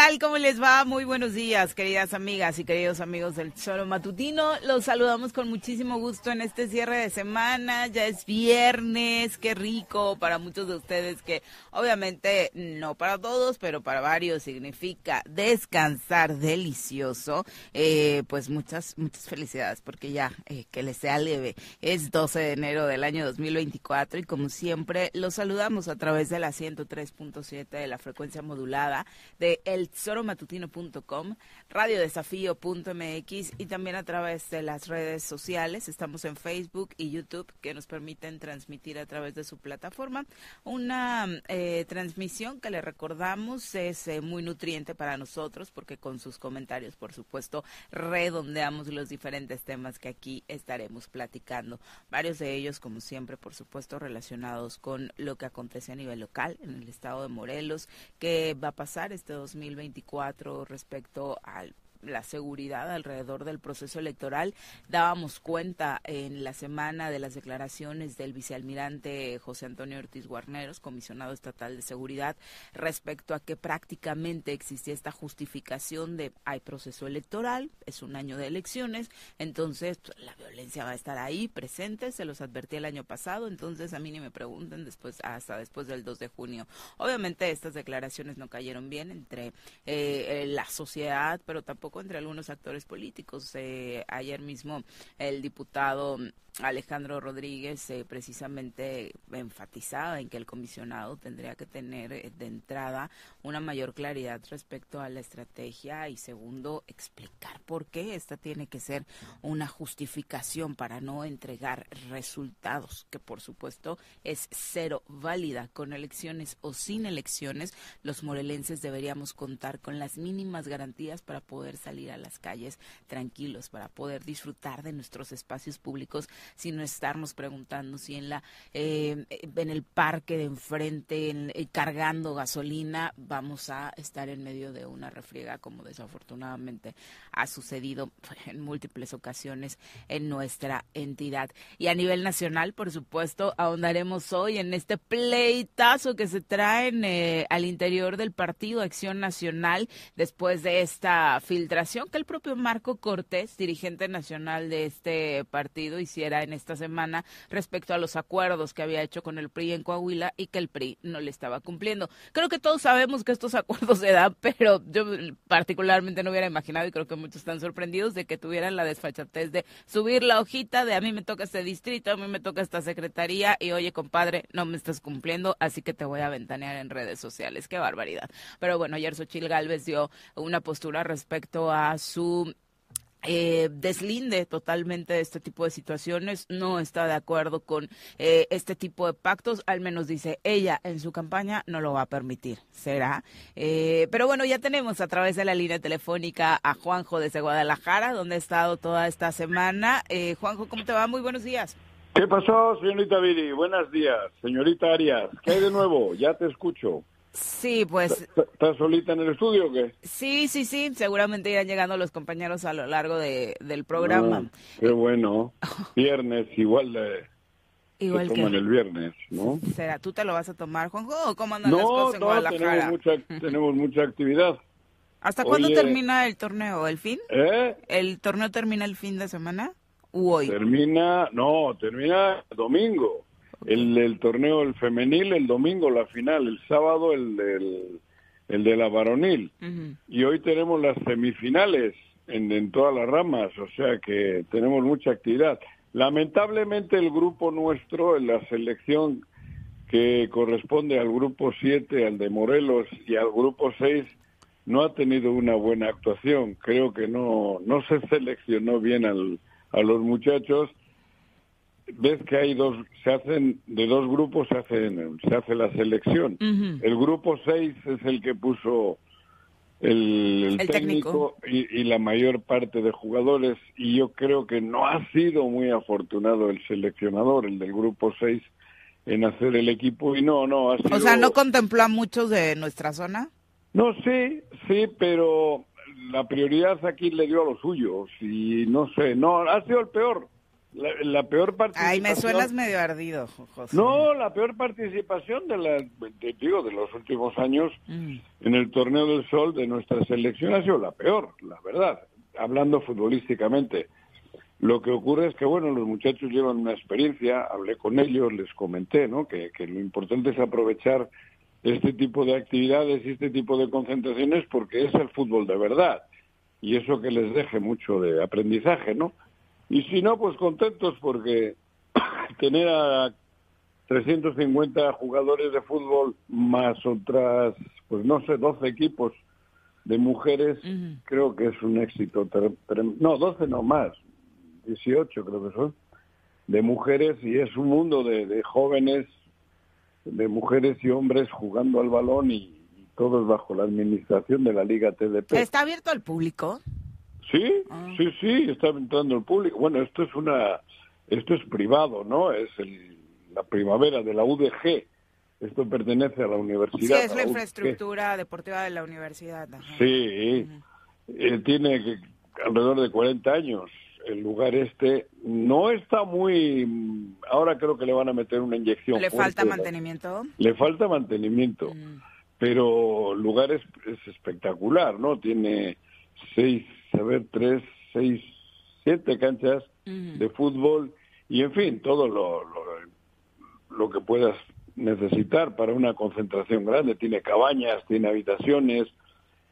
tal? ¿Cómo les va? Muy buenos días, queridas amigas y queridos amigos del Choro Matutino. Los saludamos con muchísimo gusto en este cierre de semana. Ya es viernes, qué rico para muchos de ustedes que obviamente no para todos, pero para varios significa descansar delicioso. Eh, pues muchas, muchas felicidades porque ya eh, que les sea leve. Es 12 de enero del año 2024 y como siempre los saludamos a través de la 103.7 de la frecuencia modulada de elzoromatutino.com, radiodesafío.mx y también a través de las redes sociales. Estamos en Facebook y YouTube que nos permiten transmitir a través de su plataforma. Una eh, transmisión que le recordamos es eh, muy nutriente para nosotros porque con sus comentarios, por supuesto, redondeamos los diferentes temas que aquí estaremos platicando. Varios de ellos, como siempre, por supuesto, relacionados con lo que acontece a nivel local en el estado de Morelos, que va a pasar este 2020 2024 respecto al la seguridad alrededor del proceso electoral. Dábamos cuenta en la semana de las declaraciones del vicealmirante José Antonio Ortiz Guarneros, comisionado estatal de seguridad, respecto a que prácticamente existía esta justificación de hay proceso electoral, es un año de elecciones, entonces pues, la violencia va a estar ahí presente, se los advertí el año pasado, entonces a mí ni me pregunten después hasta después del 2 de junio. Obviamente estas declaraciones no cayeron bien entre eh, la sociedad, pero tampoco entre algunos actores políticos. Eh, ayer mismo el diputado Alejandro Rodríguez eh, precisamente enfatizaba en que el comisionado tendría que tener eh, de entrada una mayor claridad respecto a la estrategia y segundo explicar por qué esta tiene que ser una justificación para no entregar resultados que por supuesto es cero válida con elecciones o sin elecciones los morelenses deberíamos contar con las mínimas garantías para poder salir a las calles tranquilos para poder disfrutar de nuestros espacios públicos sino estarnos preguntando si en la eh, en el parque de enfrente en, eh, cargando gasolina vamos a estar en medio de una refriega como desafortunadamente ha sucedido en múltiples ocasiones en nuestra entidad. Y a nivel nacional por supuesto ahondaremos hoy en este pleitazo que se traen eh, al interior del partido Acción Nacional después de esta filtración que el propio Marco Cortés dirigente nacional de este partido hiciera en esta semana respecto a los acuerdos que había hecho con el PRI en Coahuila y que el PRI no le estaba cumpliendo. Creo que todos sabemos que estos acuerdos se dan, pero yo particularmente no hubiera imaginado y creo que muchos están sorprendidos de que tuvieran la desfachatez de subir la hojita de a mí me toca este distrito, a mí me toca esta secretaría y oye compadre, no me estás cumpliendo, así que te voy a ventanear en redes sociales. Qué barbaridad. Pero bueno, ayer Xochil Gálvez dio una postura respecto a su eh, deslinde totalmente de este tipo de situaciones, no está de acuerdo con eh, este tipo de pactos, al menos dice ella en su campaña no lo va a permitir, será. Eh, pero bueno, ya tenemos a través de la línea telefónica a Juanjo desde Guadalajara, donde ha estado toda esta semana. Eh, Juanjo, ¿cómo te va? Muy buenos días. ¿Qué pasó, señorita Viri? Buenos días. Señorita Arias, ¿qué hay de nuevo? Ya te escucho. Sí, pues ¿Estás solita en el estudio o qué? sí, sí, sí, seguramente irán llegando los compañeros a lo largo de, del programa. Ah, qué bueno. Viernes, igual de, Igual se que... toman el viernes, ¿no? ¿Será? ¿Tú te lo vas a tomar, Juanjo? ¿O cómo andan las No, cosas en no, Guadalajara? tenemos mucha, tenemos mucha actividad. ¿Hasta cuándo termina el torneo? ¿El fin? ¿Eh? ¿El torneo termina el fin de semana? ¿U hoy? Termina, no, termina domingo. El, el torneo, el femenil, el domingo, la final. El sábado, el, del- el de la varonil. Y hoy tenemos las semifinales en, en todas las ramas, o sea que tenemos mucha actividad. Lamentablemente el grupo nuestro, en la selección que corresponde al grupo 7, al de Morelos y al grupo 6, no ha tenido una buena actuación. Creo que no, no se seleccionó bien al, a los muchachos. Ves que hay dos, se hacen, de dos grupos se, hacen, se hace la selección. El grupo 6 es el que puso el, el El técnico, Y, y la mayor parte de jugadores. Y yo creo que no ha sido muy afortunado el seleccionador, el del grupo 6, en hacer el equipo. Y no, no, ha sido... O sea, ¿no contempló a muchos de nuestra zona? No, sí, sí, pero la prioridad aquí le dio a los suyos y no sé, no, ha sido el peor, la, la peor participación. Ay, me suenas medio ardido, José. No, la peor participación de la, de- digo, de los últimos años Mm. en el torneo del sol de nuestra selección ha sido la peor, la verdad, hablando futbolísticamente. Lo que ocurre es que, bueno, los muchachos llevan una experiencia, hablé con ellos, les comenté, ¿no? Que, que lo importante es aprovechar este tipo de actividades y este tipo de concentraciones porque es el fútbol de verdad y eso que les deje mucho de aprendizaje, ¿no? Y si no, pues contentos porque tener a 350 jugadores de fútbol más otras, pues no sé, 12 equipos de mujeres, creo que es un éxito. No, 12 no más, 18 creo que son, de mujeres y es un mundo de, de jóvenes, de mujeres y hombres jugando al balón y, y todos bajo la administración de la Liga TDP. ¿Está abierto al público? Sí, Ah. sí, sí, está entrando el público. Bueno, esto es una, esto es privado, ¿no? Es el- la primavera de la UDG. Esto pertenece a la Sí, universidad. es a la UDG. infraestructura deportiva de la universidad. ajá. Sí, eh, tiene que- alrededor de 40 años. El lugar este no está muy. Ahora creo que le van a meter una inyección. ¿Le falta mantenimiento? Le falta mantenimiento Mm. pero el lugar es, es espectacular, ¿no? Tiene seis, a ver, tres, seis, siete canchas de fútbol y, en fin, todo lo, lo, lo que puedas necesitar para una concentración grande. Tiene cabañas, tiene habitaciones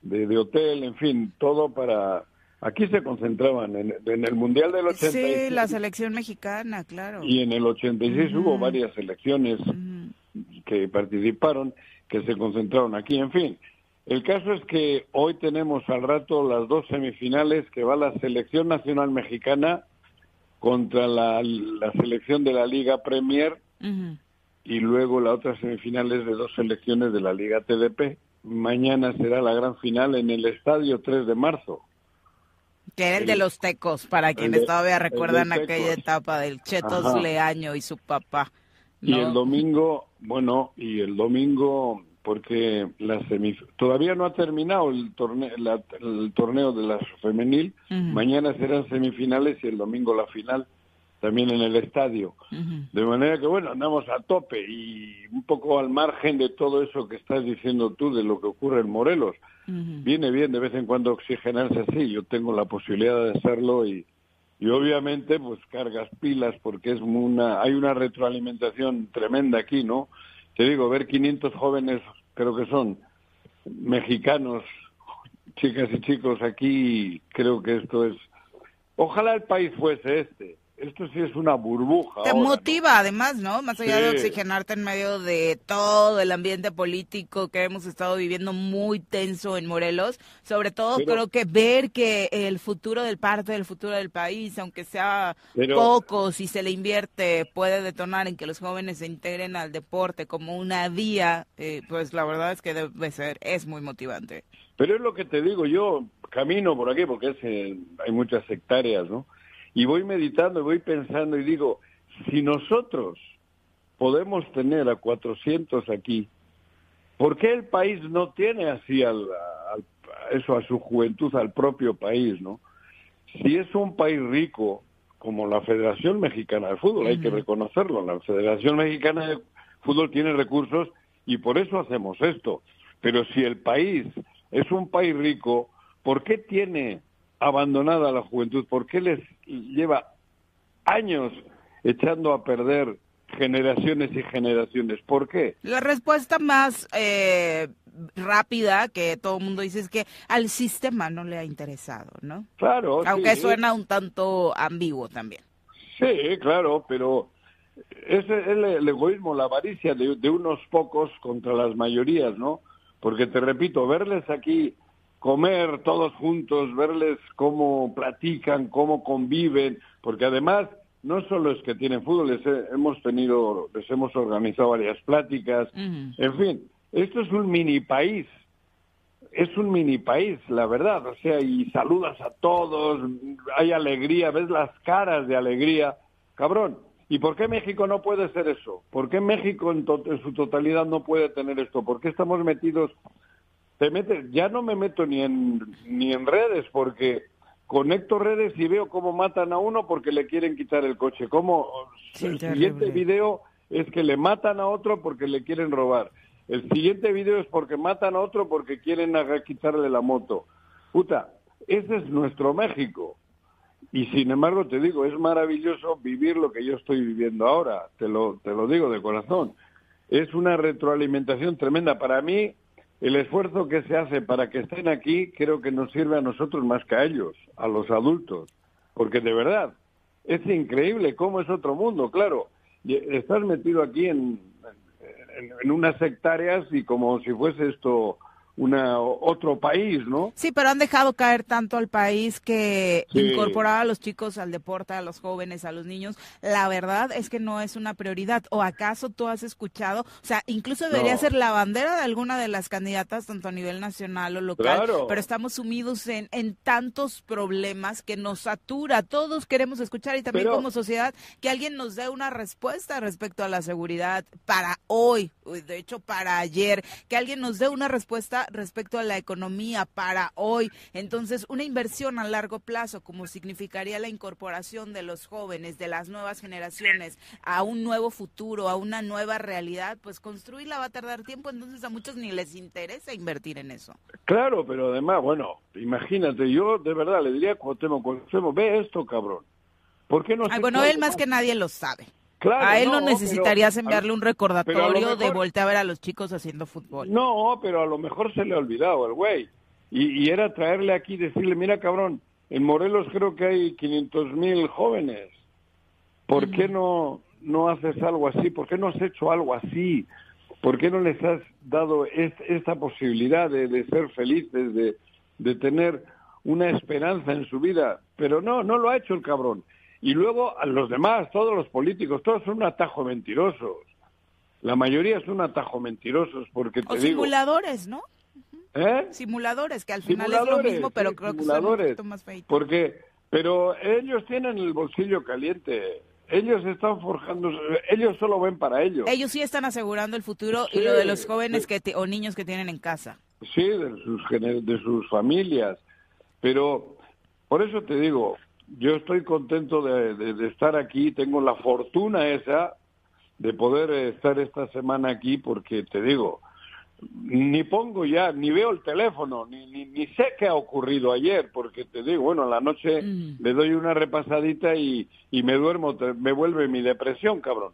de, de hotel, en fin, todo para... Aquí se concentraban en, en el Mundial del 86 Sí, la selección mexicana, claro. y en el 86 Ujú. hubo varias selecciones que participaron, que se concentraron aquí. En fin, el caso es que hoy tenemos al rato las dos semifinales que va la selección nacional mexicana contra la, la selección de la Liga Premier y luego la otra semifinal es de dos selecciones de la Liga TDP. Mañana será la gran final en el estadio 3 de marzo. Que era el de los tecos, para quienes de- todavía recuerdan aquella etapa del Chetos Ajá. Leaño y su papá. Y el domingo, bueno, y el domingo, porque la semif todavía no ha terminado el torneo, el torneo de la femenil. Mañana serán semifinales y el domingo la final, también en el estadio. De manera que, bueno, andamos a tope y un poco al margen de todo eso que estás diciendo tú, de lo que ocurre en Morelos. Viene bien de vez en cuando oxigenarse así. Yo tengo la posibilidad de hacerlo y, y obviamente pues cargas pilas porque es una hay una retroalimentación tremenda aquí, ¿no? Te digo, ver 500 jóvenes, creo que son mexicanos, chicas y chicos aquí, creo que esto es... Ojalá el país fuese este. Esto sí es una burbuja. Te motiva además, ¿no? Más allá de oxigenarte en medio de todo el ambiente político que hemos estado viviendo muy tenso en Morelos, sobre todo creo que ver que el futuro del parte del futuro del país, aunque sea poco, si se le invierte, puede detonar en que los jóvenes se integren al deporte como una vía, eh, pues la verdad es que debe ser, es muy motivante. Pero es lo que te digo, yo camino por aquí porque es, hay muchas hectáreas, ¿no? Y voy meditando, y voy pensando y digo, si nosotros podemos tener a 400 aquí, ¿por qué el país no tiene así al, eso a su juventud, al propio país, no? Si es un país rico, como la Federación Mexicana de Fútbol, hay que reconocerlo, la Federación Mexicana de Fútbol tiene recursos y por eso hacemos esto. Pero si el país es un país rico, ¿por qué tiene abandonada la juventud? ¿Por qué les lleva años echando a perder generaciones y generaciones? ¿Por qué? La respuesta más eh, rápida que todo el mundo dice es que al sistema no le ha interesado, ¿no? Claro. Aunque suena un tanto ambiguo también. Sí, claro, pero es el, el egoísmo, la avaricia de, de, unos pocos contra las mayorías, ¿no? Porque te repito, verles aquí comer todos juntos, verles cómo platican, cómo conviven, porque además no solo es que tienen fútbol, les hemos tenido, les hemos organizado varias pláticas, en fin, esto es un mini país, es un mini país, la verdad, o sea, y saludas a todos, hay alegría, ves las caras de alegría, cabrón. ¿Y por qué México no puede ser eso? ¿Por qué México en, en su totalidad no puede tener esto? ¿Por qué estamos metidos te metes, ya no me meto ni en, ni en redes porque conecto redes y veo cómo matan a uno porque le quieren quitar el coche. Como el siguiente video es que le matan a otro porque le quieren robar. El siguiente video es porque matan a otro porque quieren quitarle la moto. Puta, ese es nuestro México. Y sin embargo te digo, es maravilloso vivir lo que yo estoy viviendo ahora. Te lo, te lo digo de corazón. Es una retroalimentación tremenda. Para mí, el esfuerzo que se hace para que estén aquí creo que nos sirve a nosotros más que a ellos, a los adultos, porque de verdad es increíble cómo es otro mundo, claro, estás metido aquí en, en, unas hectáreas y como si fuese esto una otro país, ¿no? Sí, pero han dejado caer tanto al país que incorporar a los chicos al deporte, a los jóvenes, a los niños, la verdad es que no es una prioridad. ¿O acaso tú has escuchado? O sea, incluso debería ser la bandera de alguna de las candidatas, tanto a nivel nacional o local, pero estamos sumidos en, en tantos problemas que nos satura. Todos queremos escuchar y también como sociedad que alguien nos dé una respuesta respecto a la seguridad para hoy, de hecho para ayer, que alguien nos dé una respuesta respecto a la economía para hoy. Entonces, una inversión a largo plazo, como significaría la incorporación de los jóvenes, de las nuevas generaciones, a un nuevo futuro, a una nueva realidad, pues construirla va a tardar tiempo, entonces a muchos ni les interesa invertir en eso. Claro, pero además, bueno, imagínate, yo de verdad le diría a Cuauhtémoc, Cuauhtémoc, ve esto, cabrón. ¿Por qué no bueno, él más que nadie lo sabe a él no, necesitarías enviarle un recordatorio de voltear a ver a los chicos haciendo fútbol. No, pero a lo mejor se le ha olvidado el güey. Y, era traerle aquí y decirle, mira cabrón, en Morelos creo que hay 500 mil jóvenes. ¿Por qué no, no haces algo así? ¿Por qué no has hecho algo así? ¿Por qué no les has dado esta posibilidad de, de ser felices, de, de tener una esperanza en su vida? Pero no, no lo ha hecho el cabrón. Y luego a los demás, todos los políticos, todos son un atajo mentirosos. La mayoría son un atajo mentirosos porque te o simuladores, ¿no? ¿Eh? Simuladores, que al final es lo mismo, pero creo que son un poquito más feitos. Porque, pero ellos tienen el bolsillo caliente. Ellos están forjando, ellos solo ven para ellos. Ellos sí están asegurando el futuro y lo de los jóvenes que o niños que tienen en casa. Sí, de sus, de sus familias. Pero por eso te digo, yo estoy contento de, estar aquí, tengo la fortuna esa de poder estar esta semana aquí porque te digo, ni pongo ya, ni veo el teléfono, ni, ni, sé qué ha ocurrido ayer, porque te digo, bueno, a la noche mm. le doy una repasadita y, y me duermo, me vuelve mi depresión, cabrón.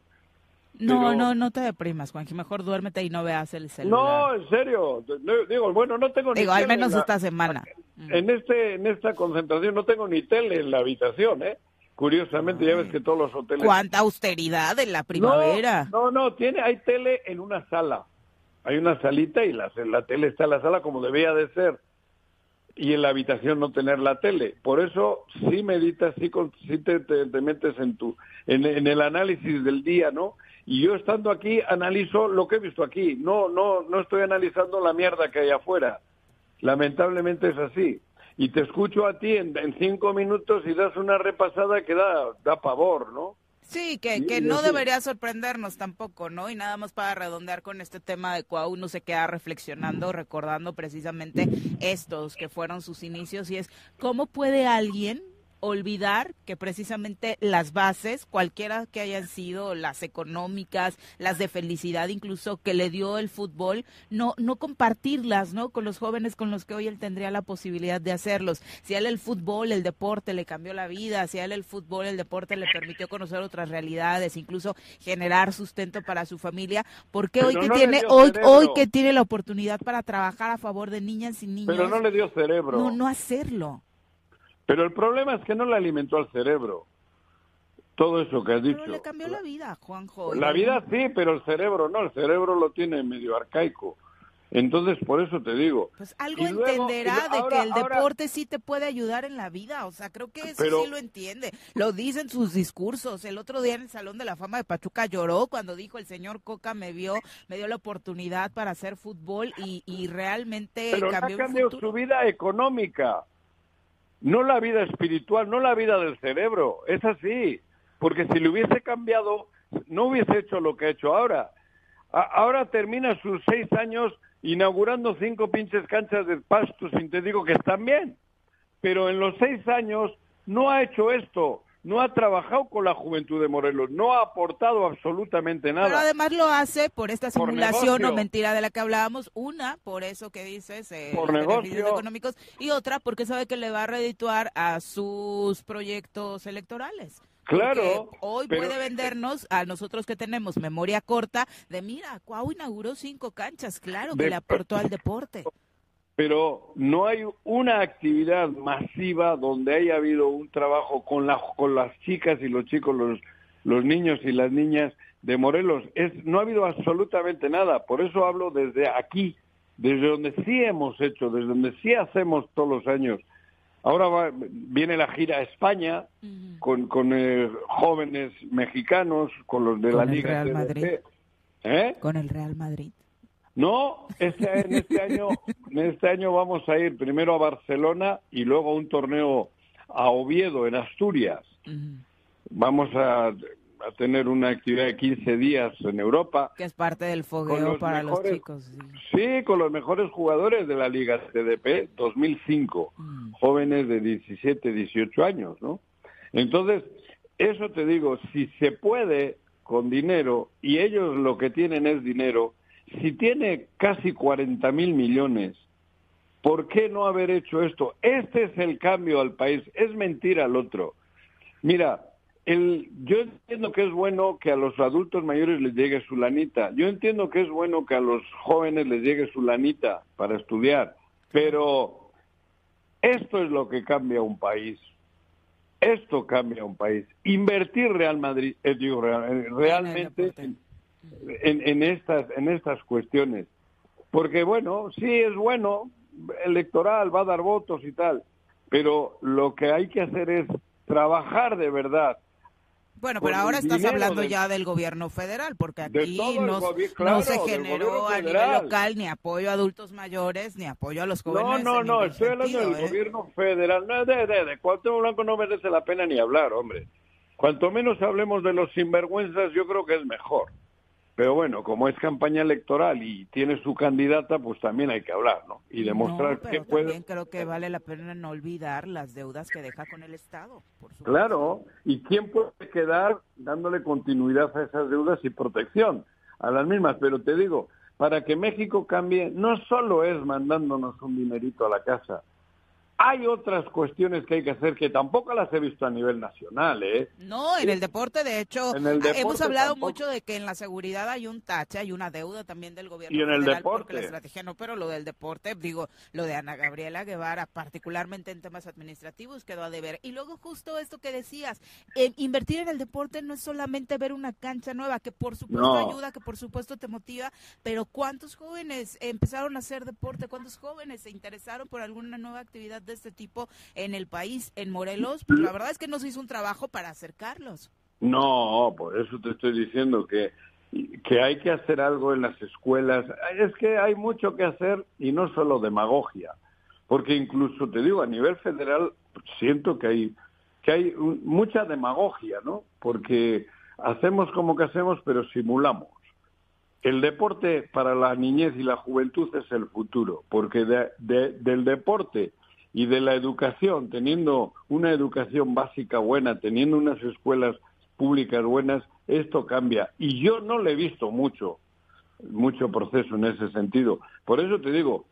No, no, no te deprimas, Juanji. Mejor duérmete y no veas el celular. No, en serio. Digo, bueno, no tengo ni Digo, al menos esta semana. En, este, en esta concentración no tengo ni tele en la habitación, ¿eh? Curiosamente, ya ves que todos los hoteles... ¿Cuánta austeridad en la primavera? No, no, tiene, hay tele en una sala. Hay una salita y la, la tele está en la sala como debía de ser. Y en la habitación no tener la tele. Por eso sí meditas, sí, sí te, te, metes en, tu, en, en el análisis del día, ¿no? Y yo estando aquí analizo lo que he visto aquí. No, no, no estoy analizando la mierda que hay afuera. Lamentablemente es así y te escucho a ti en, cinco minutos y das una repasada que da, da pavor, ¿no? Sí, que, que no debería sorprendernos tampoco, ¿no? Y nada más para redondear con este tema de cual uno se queda reflexionando, recordando precisamente estos que fueron sus inicios y es cómo puede alguien olvidar que precisamente las bases, cualquiera que hayan sido las económicas, las de felicidad incluso que le dio el fútbol, no no compartirlas, ¿no? Con los jóvenes con los que hoy él tendría la posibilidad de hacerlos. Si a él el fútbol, el deporte le cambió la vida, si a él el fútbol, el deporte le permitió conocer otras realidades, incluso generar sustento para su familia, ¿por qué hoy que tiene hoy hoy que tiene la oportunidad para trabajar a favor de niñas y niños? Pero no le dio cerebro. No no hacerlo. Pero el problema es que no le alimentó al cerebro. Todo eso que has dicho. Pero le cambió la vida, Juanjo. La vida sí, pero el cerebro no. El cerebro lo tiene medio arcaico. Entonces, por eso te digo. Pues algo entenderá de que el deporte sí te puede ayudar en la vida. O sea, creo que eso sí lo entiende. Lo dicen sus discursos. El otro día en el Salón de la Fama de Pachuca lloró cuando dijo el señor Coca me vio, me dio la oportunidad para hacer fútbol y, y realmente pero cambió, cambió su vida económica no la vida espiritual, no la vida del cerebro, es así, porque si le hubiese cambiado, no hubiese hecho lo que ha hecho ahora. ahora termina sus seis años inaugurando cinco pinches canchas de pasto, sin te digo que están bien, pero en los seis años no ha hecho esto, no ha trabajado con la juventud de Morelos, no ha aportado absolutamente nada. Pero además lo hace por esta simulación o mentira de la que hablábamos, una por eso que dices, eh, por negocios económicos, y otra porque sabe que le va a redituar a sus proyectos electorales. Claro. hoy puede vendernos a nosotros que tenemos memoria corta de mira, Cuau inauguró cinco canchas, claro que le aportó al deporte pero no hay una actividad masiva donde haya habido un trabajo con, la, con las chicas y los chicos, los, los niños y las niñas de Morelos. Es, no ha habido absolutamente nada. Por eso hablo desde aquí, desde donde sí hemos hecho, desde donde sí hacemos todos los años. Ahora viene la gira a España con, con eh, jóvenes mexicanos, con los de la Liga. Real Madrid. ¿Eh? Con el Real Madrid. No, este, en este año, en este año vamos a ir primero a Barcelona y luego a un torneo a Oviedo, en Asturias. Vamos a, tener una actividad de 15 días en Europa. Que es parte del fogueo para los chicos. Sí. con los mejores jugadores de la Liga CDP 2005, mm. jóvenes de 17, 18 años, ¿no? Entonces, eso te digo, si se puede con dinero y ellos lo que tienen es dinero, si tiene casi 40 mil millones, ¿por qué no haber hecho esto? Este es el cambio al país, es mentira al otro. Mira, el, yo entiendo que es bueno que a los adultos mayores les llegue su lanita, yo entiendo que es bueno que a los jóvenes les llegue su lanita para estudiar, pero esto es lo que cambia un país. Esto cambia un país. Invertir Real Madrid, eh, digo, realmente en, en, estas, en estas cuestiones. Porque, bueno, sí es bueno, electoral, va a dar votos y tal, pero lo que hay que hacer es trabajar de verdad. Bueno, pero ahora estás hablando ya del gobierno federal, porque aquí no, se generó a nivel local ni apoyo a adultos mayores, ni apoyo a los jóvenes. No, no, no, estoy hablando del ¿eh? gobierno federal. No, de, de, de Blanco no merece la pena ni hablar, hombre. Cuanto menos hablemos de los sinvergüenzas, yo creo que es mejor. Pero bueno, como es campaña electoral y tiene su candidata, pues también hay que hablar, ¿no? Y demostrar que puede. También creo que vale la pena no olvidar las deudas que deja con el Estado. claro, ¿y quién puede quedar dándole continuidad a esas deudas y protección a las mismas? Pero te digo, para que México cambie, no solo es mandándonos un dinerito a la casa, Hay otras cuestiones que hay que hacer que tampoco las he visto a nivel nacional, ¿eh? No, en el deporte, de hecho, hemos hablado mucho de que en la seguridad hay un tache, hay una deuda también del gobierno y en el deporte. la estrategia no, pero lo del deporte, digo, lo de Ana Gabriela Guevara, particularmente en temas administrativos, quedó a deber. Y luego justo esto que decías, invertir en el deporte no es solamente ver una cancha nueva, que por supuesto ayuda, que por supuesto te motiva, pero ¿cuántos jóvenes empezaron a hacer deporte? ¿Cuántos jóvenes se interesaron por alguna nueva actividad de este tipo en el país, en Morelos, pues la verdad es que no se hizo un trabajo para acercarlos. No, por eso te estoy diciendo que, que hay que hacer algo en las escuelas. Es que hay mucho que hacer y no solo demagogia, porque incluso te digo, a nivel federal siento que hay, que hay mucha demagogia, ¿no? Porque hacemos como que hacemos, pero simulamos. El deporte para la niñez y la juventud es el futuro, porque del deporte y de la educación, teniendo una educación básica buena, teniendo unas escuelas públicas buenas, esto cambia. Y yo no le he visto mucho, mucho proceso en ese sentido. Por eso te digo,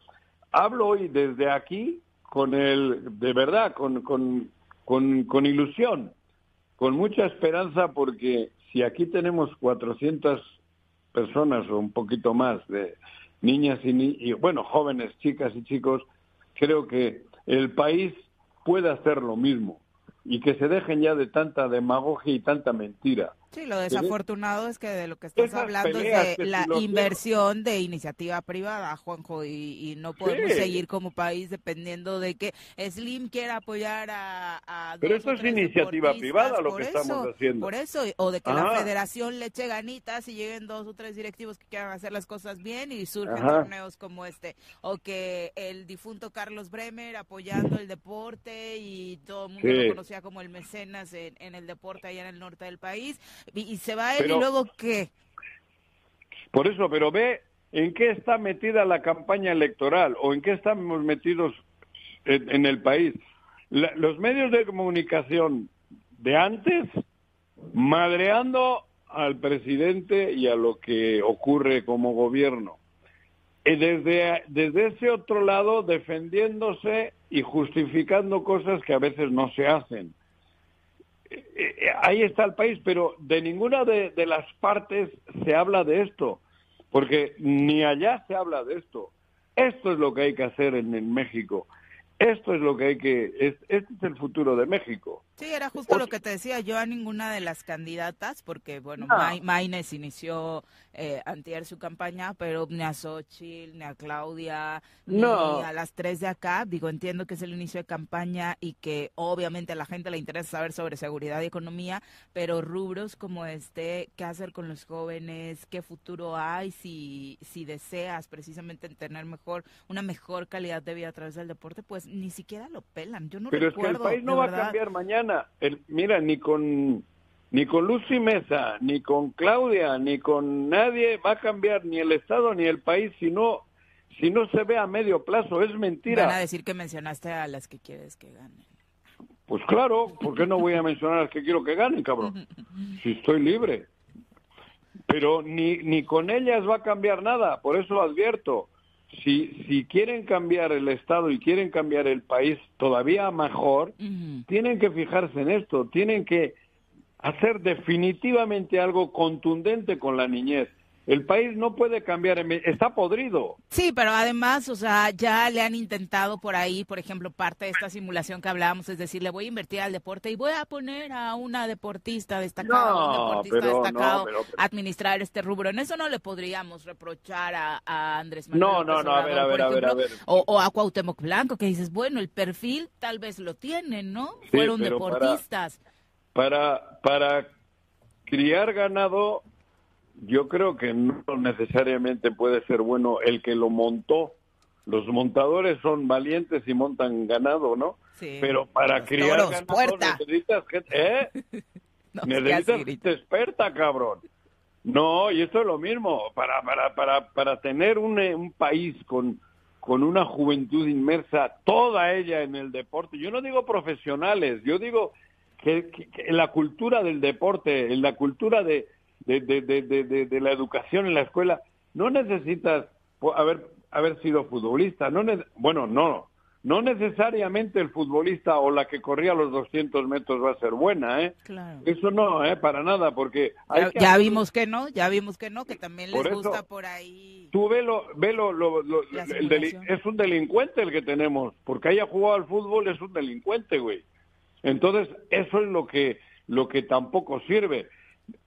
hablo hoy desde aquí con el, de verdad, con, con, con, con ilusión, con mucha esperanza, porque si aquí tenemos 400 personas o un poquito más de niñas y, y bueno, jóvenes, chicas y chicos, creo que el país puede hacer lo mismo y que se dejen ya de tanta demagogia y tanta mentira. Sí, lo desafortunado es que de lo que estás hablando es de la inversión de iniciativa privada, Juanjo, y, no podemos seguir como país dependiendo de que Slim quiera apoyar a... Pero esto es iniciativa privada lo que estamos haciendo. Por eso, o de que la federación le eche ganitas y lleguen dos o tres directivos que quieran hacer las cosas bien y surgen torneos como este, o que el difunto Carlos Bremer apoyando el deporte y todo el mundo lo conocía como el mecenas en, en el deporte allá en el norte del país y, se va él y luego qué. Por eso, pero ve en qué está metida la campaña electoral o en qué estamos metidos en, el país. los medios de comunicación de antes madreando al presidente y a lo que ocurre como gobierno. Y desde, desde ese otro lado defendiéndose y justificando cosas que a veces no se hacen. Eh, ahí está el país, pero de ninguna de, las partes se habla de esto, porque ni allá se habla de esto. Esto es lo que hay que hacer en México. Esto es lo que hay que, este es el futuro de México. Sí, era justo lo que te decía yo a ninguna de las candidatas, porque bueno, Maines inició eh, antier su campaña, pero ni a Xochitl, ni a Claudia, ni a las tres de acá, digo, entiendo que es el inicio de campaña y que obviamente a la gente le interesa saber sobre seguridad y economía, pero rubros como este, qué hacer con los jóvenes, qué futuro hay si, si deseas precisamente tener mejor, una mejor calidad de vida a través del deporte, pues ni siquiera lo pelan. Yo no Pero es que el país no va a cambiar mañana. El, mira, ni con ni con Lucy Mesa, ni con Claudia, ni con nadie va a cambiar ni el Estado ni el país si no si no se ve a medio plazo. Es mentira. Van a decir que mencionaste a las que quieres que ganen. Pues claro, ¿por qué no voy a mencionar a las que quiero que ganen, cabrón? Si estoy libre. Pero ni, ni con ellas va a cambiar nada, por eso lo advierto si, si quieren cambiar el Estado y quieren cambiar el país todavía mejor, tienen que fijarse en esto, tienen que hacer definitivamente algo contundente con la niñez. El país no puede cambiar, está podrido. Sí, pero además, o sea, ya le han intentado por ahí, por ejemplo, parte de esta simulación que hablábamos, es decir, le voy a invertir al deporte y voy a poner a una deportista destacada, un deportista destacado, administrar este rubro. En eso no le podríamos reprochar a, Andrés Manuel. No, no, no, a ver, a ver, a ver, a ver. O, a Cuauhtémoc Blanco, que dices, bueno, el perfil tal vez lo tienen, ¿no? Fueron deportistas. Para, para criar ganado yo creo que no necesariamente puede ser bueno el que lo montó. Los montadores son valientes y montan ganado, ¿no? Sí, Pero para criar ganado necesitas gente, ¿eh? necesitas gente experta, cabrón. No, y esto es lo mismo. Para, para, para, para tener un, un país con, con una juventud inmersa, toda ella en el deporte, yo no digo profesionales, yo digo que, que la cultura del deporte, en la cultura de, de, de, de, de, la educación en la escuela, no necesitas haber, haber sido futbolista. No bueno, no, no necesariamente el futbolista o la que corría los 200 metros va a ser buena, ¿eh? Claro. Eso no, ¿eh? Para nada, porque... Ya, ya vimos que no, ya vimos que no, que también les gusta por ahí... Tú velo, velo, lo, lo, el es un delincuente el que tenemos, porque haya jugado al fútbol es un delincuente, güey. Entonces, eso es lo que, lo que tampoco sirve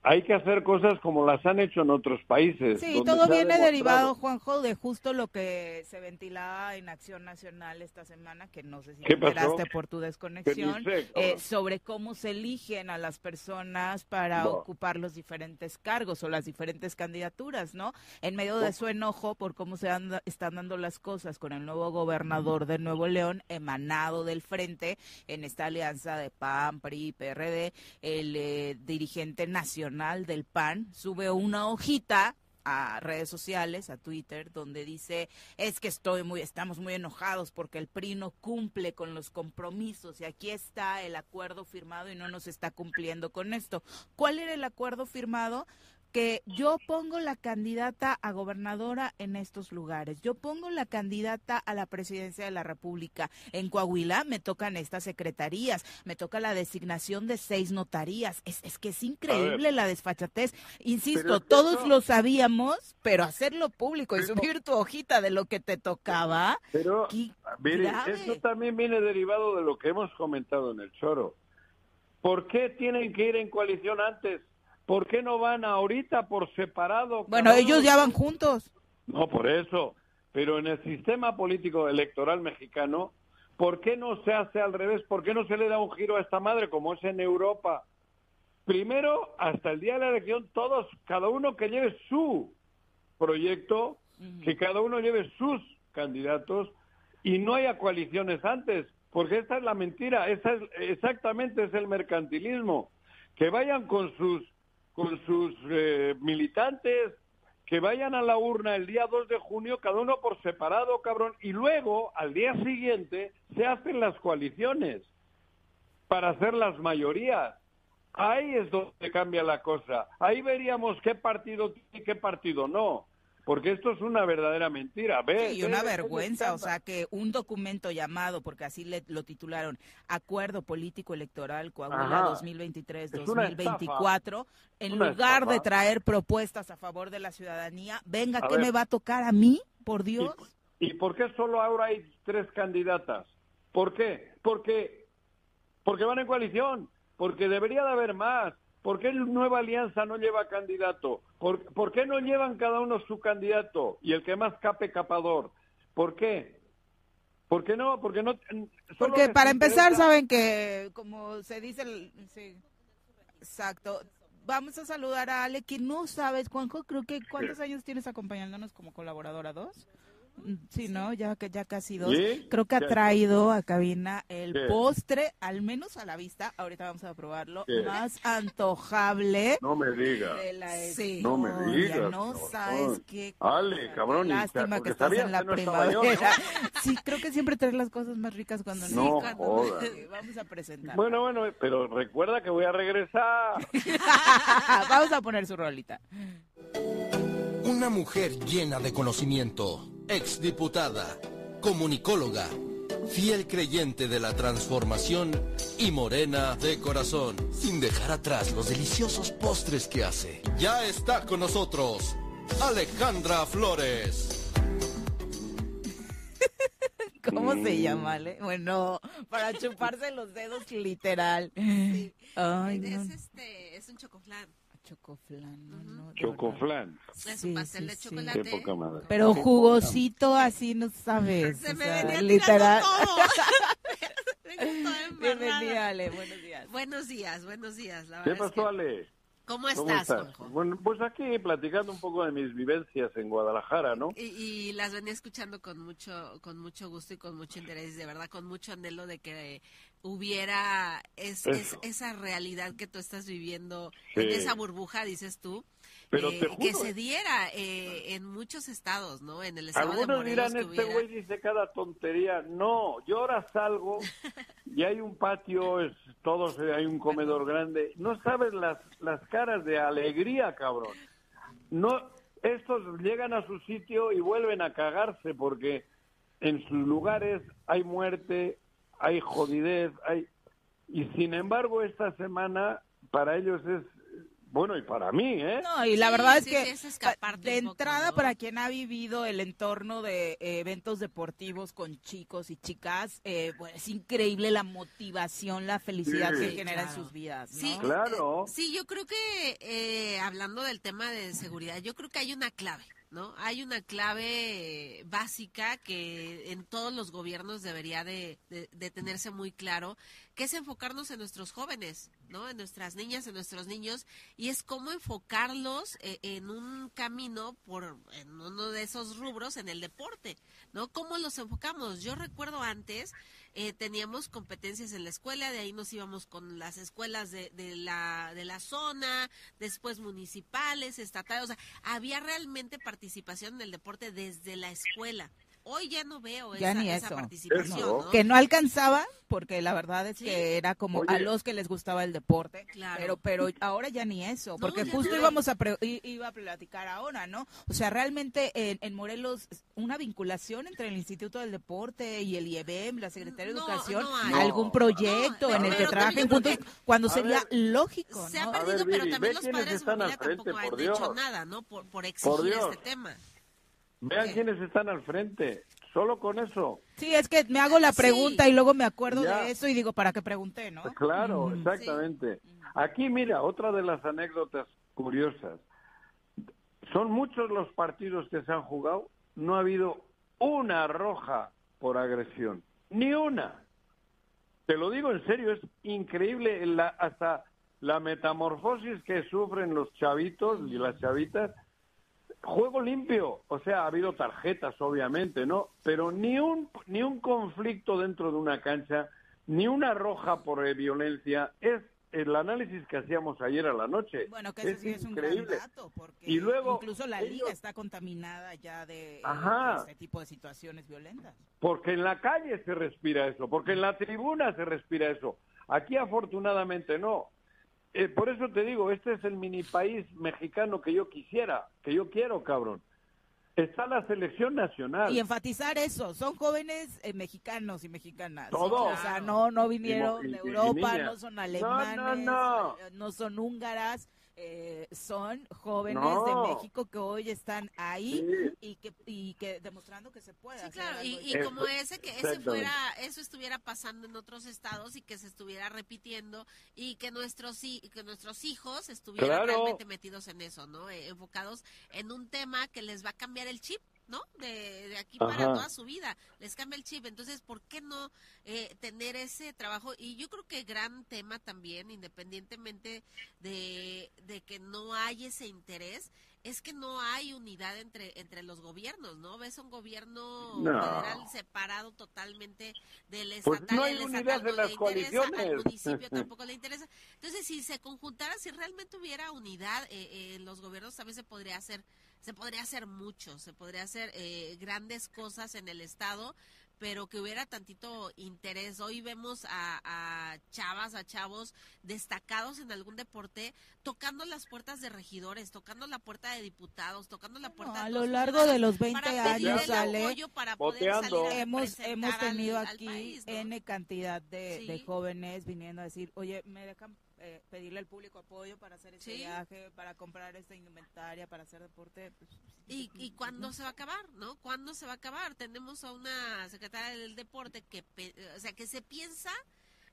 hay que hacer cosas como las han hecho en otros países. Sí, todo viene derivado, Juanjo, de justo lo que se ventilaba en Acción Nacional esta semana, que no sé si te enteraste por tu desconexión, eh, sobre cómo se eligen a las personas para ocupar los diferentes cargos o las diferentes candidaturas, ¿no? En medio de su enojo por cómo se están dando las cosas con el nuevo gobernador de Nuevo León, emanado del frente en esta alianza de PAN, PRI, PRD, el eh, dirigente nacional nacional del PAN sube una hojita a redes sociales, a Twitter, donde dice, es que estoy muy, estamos muy enojados porque el PRI no cumple con los compromisos y aquí está el acuerdo firmado y no nos está cumpliendo con esto. ¿Cuál era el acuerdo firmado? Que yo pongo la candidata a gobernadora en estos lugares, yo pongo la candidata a la presidencia de la República. En Coahuila me tocan estas secretarías, me toca la designación de seis notarías. Es, es que es increíble la desfachatez. Insisto, todos lo sabíamos, pero hacerlo público y subir tu hojita de lo que te tocaba. Pero, mire, eso también viene derivado de lo que hemos comentado en el choro. ¿Por qué tienen que ir en coalición antes? ¿Por qué no van ahorita por separado? Bueno, ellos ya van juntos. No, por eso. Pero en el sistema político electoral mexicano, ¿por qué no se hace al revés? ¿Por qué no se le da un giro a esta madre como es en Europa? Primero, hasta el día de la elección, todos, cada uno que lleve su proyecto, que cada uno lleve sus candidatos y no haya coaliciones antes, porque esta es la mentira, esa es, exactamente es el mercantilismo. Que vayan con sus con sus eh, militantes, que vayan a la urna el día 2 de junio, cada uno por separado, cabrón, y luego, al día siguiente, se hacen las coaliciones para hacer las mayorías. Ahí es donde cambia la cosa. Ahí veríamos qué partido tiene y qué partido no porque esto es una verdadera mentira. Ve, y una vergüenza, o sea, que un documento llamado, porque así le, lo titularon, Acuerdo Político Electoral Coahuila 2023-2024, en lugar de traer propuestas a favor de la ciudadanía, venga, ¿qué me va a tocar a mí, por Dios? ¿Y, ¿Y por qué solo ahora hay tres candidatas? ¿Por qué? Porque, porque van en coalición, porque debería de haber más ¿Por qué Nueva Alianza no lleva candidato? ¿Por, qué no llevan cada uno su candidato y el que más cape capador? ¿Por qué? ¿Por qué no? Porque no. Porque para empezar saben que, como se dice, sí, exacto. Vamos a saludar a Ale, que no sabes, Juanjo, creo que ¿cuántos años tienes acompañándonos como colaboradora? ¿Dos? Sí, ¿no? Ya, ya casi dos. Creo que ha traído a cabina el postre, al menos a la vista, ahorita vamos a probarlo, más antojable. No me digas. Sí. No me digas. No sabes qué. Ale, cabrón. Lástima que estás en la primavera. sí, creo que siempre traes las cosas más ricas cuando no. Vamos a presentar. Bueno, bueno, pero recuerda que voy a regresar. vamos a poner su rolita. Una mujer llena de conocimiento exdiputada, comunicóloga, fiel creyente de la transformación y morena de corazón, sin dejar atrás los deliciosos postres que hace. Ya está con nosotros Alejandra Flores. ¿Cómo se llama, Ale? Bueno, para chuparse los dedos literal. Sí. es, este, es un chocoflan. Chocoflan, ¿no? Chocoflan. Es un pastel de chocolate. Qué poca madre. Pero jugosito así, no sabes. Se me venía literal. todo. Bienvenida, Ale. Buenos días. Buenos días, buenos días. La ¿Qué pasó, Ale? ¿Cómo estás, ¿Cómo Bueno, pues aquí platicando un poco de mis vivencias en Guadalajara, ¿no? Y, y, las venía escuchando con mucho, con mucho gusto y con mucho interés, de verdad, con mucho anhelo de que hubiera es, esa realidad que tú estás viviendo en esa burbuja, dices tú, eh, que se diera eh, en muchos estados, ¿no? En el estado Algunos de dirán, este güey dice cada tontería. No, yo ahora salgo y hay un patio, es todos hay un comedor grande. No sabes las, las caras de alegría, cabrón. No, estos llegan a su sitio y vuelven a cagarse porque en sus lugares hay muerte, hay jodidez, hay y sin embargo esta semana para ellos es bueno, y para mí, ¿eh? No, y la verdad es que de entrada para quien ha vivido el entorno de eventos deportivos con chicos y chicas, eh, pues, es increíble la motivación, la felicidad que genera en sus vidas. ¿no? Sí, claro. Eh, sí, yo creo que eh, hablando del tema de seguridad, yo creo que hay una clave. ¿No? Hay una clave básica que en todos los gobiernos debería de, tenerse muy claro, que es enfocarnos en nuestros jóvenes, ¿no? En nuestras niñas, en nuestros niños, y es cómo enfocarlos eh, en un camino por en uno de esos rubros en el deporte, ¿no? ¿Cómo los enfocamos? Yo recuerdo antes eh, teníamos competencias en la escuela, de ahí nos íbamos con las escuelas de, de, la, de la zona, después municipales, estatales, o sea, había realmente participación en el deporte desde la escuela. Hoy ya no veo esa, participación. Que no alcanzaba, porque la verdad es que era como a los que les gustaba el deporte. Pero, pero ahora ya ni eso, porque justo íbamos a iba a platicar ahora, ¿no? O sea, realmente en, Morelos una vinculación entre el Instituto del Deporte y el IEBM, la Secretaría de Educación, algún proyecto en el que trabajen juntos, cuando sería lógico. Se ha perdido, pero también los padres de familia tampoco han dicho nada, ¿no? Por, por exigir este tema. Vean quiénes están al frente. Solo con eso. Sí, es que me hago la pregunta y luego me acuerdo de eso y digo, ¿para qué pregunté, no? Claro, exactamente. Aquí, mira, otra de las anécdotas curiosas. Son muchos los partidos que se han jugado. No ha habido una roja por agresión. Ni una. Te lo digo en serio, es increíble la, hasta la metamorfosis que sufren los chavitos y las chavitas juego limpio, o sea, ha habido tarjetas, obviamente, ¿no? Pero ni un, ni un conflicto dentro de una cancha, ni una roja por violencia, es el análisis que hacíamos ayer a la noche. Bueno, que es, es un gran dato, porque y luego, incluso la liga está contaminada ya de, este tipo de situaciones violentas. Porque en la calle se respira eso, porque en la tribuna se respira eso. Aquí afortunadamente no. Eh, por eso te digo, este es el mini país mexicano que yo quisiera, que yo quiero, cabrón. Está la selección nacional. Y enfatizar eso, son jóvenes eh, mexicanos y mexicanas. Todos. O sea, no, no vinieron de Europa, no son alemanes, no, no son húngaras, eh, son jóvenes de México que hoy están ahí y que y que demostrando que se puede sí, claro y, como ese que ese fuera eso estuviera pasando en otros estados y que se estuviera repitiendo y que nuestros que nuestros hijos estuvieran realmente metidos en eso no eh, enfocados en un tema que les va a cambiar el chip ¿no? De, de aquí para toda su vida. Les cambia el chip. Entonces, ¿por qué no eh, tener ese trabajo? Y yo creo que gran tema también, independientemente de, de que no hay ese interés, es que no hay unidad entre entre los gobiernos, ¿no? Ves un gobierno federal separado totalmente del pues estatal, no hay unidad de las coaliciones. al municipio tampoco le interesa. Entonces, si se conjuntara, si realmente hubiera unidad eh, en los gobiernos, también se podría hacer se podría hacer mucho, se podría hacer eh, grandes cosas en el Estado, pero que hubiera tantito interés. Hoy vemos a, chavas, a chavos destacados en algún deporte tocando las puertas de regidores, tocando la puerta de diputados, tocando la puerta a lo largo de los 20 años sale para poder hemos hemos tenido aquí n cantidad de, de jóvenes viniendo a decir, "Oye, me dejan eh, pedirle al público apoyo para hacer este viaje, para comprar esta indumentaria, para hacer deporte. Pues, ¿Y, ¿Y cuándo se va a acabar? ¿No? ¿Cuándo se va a acabar? Tenemos a una secretaria del deporte que, o sea, que se piensa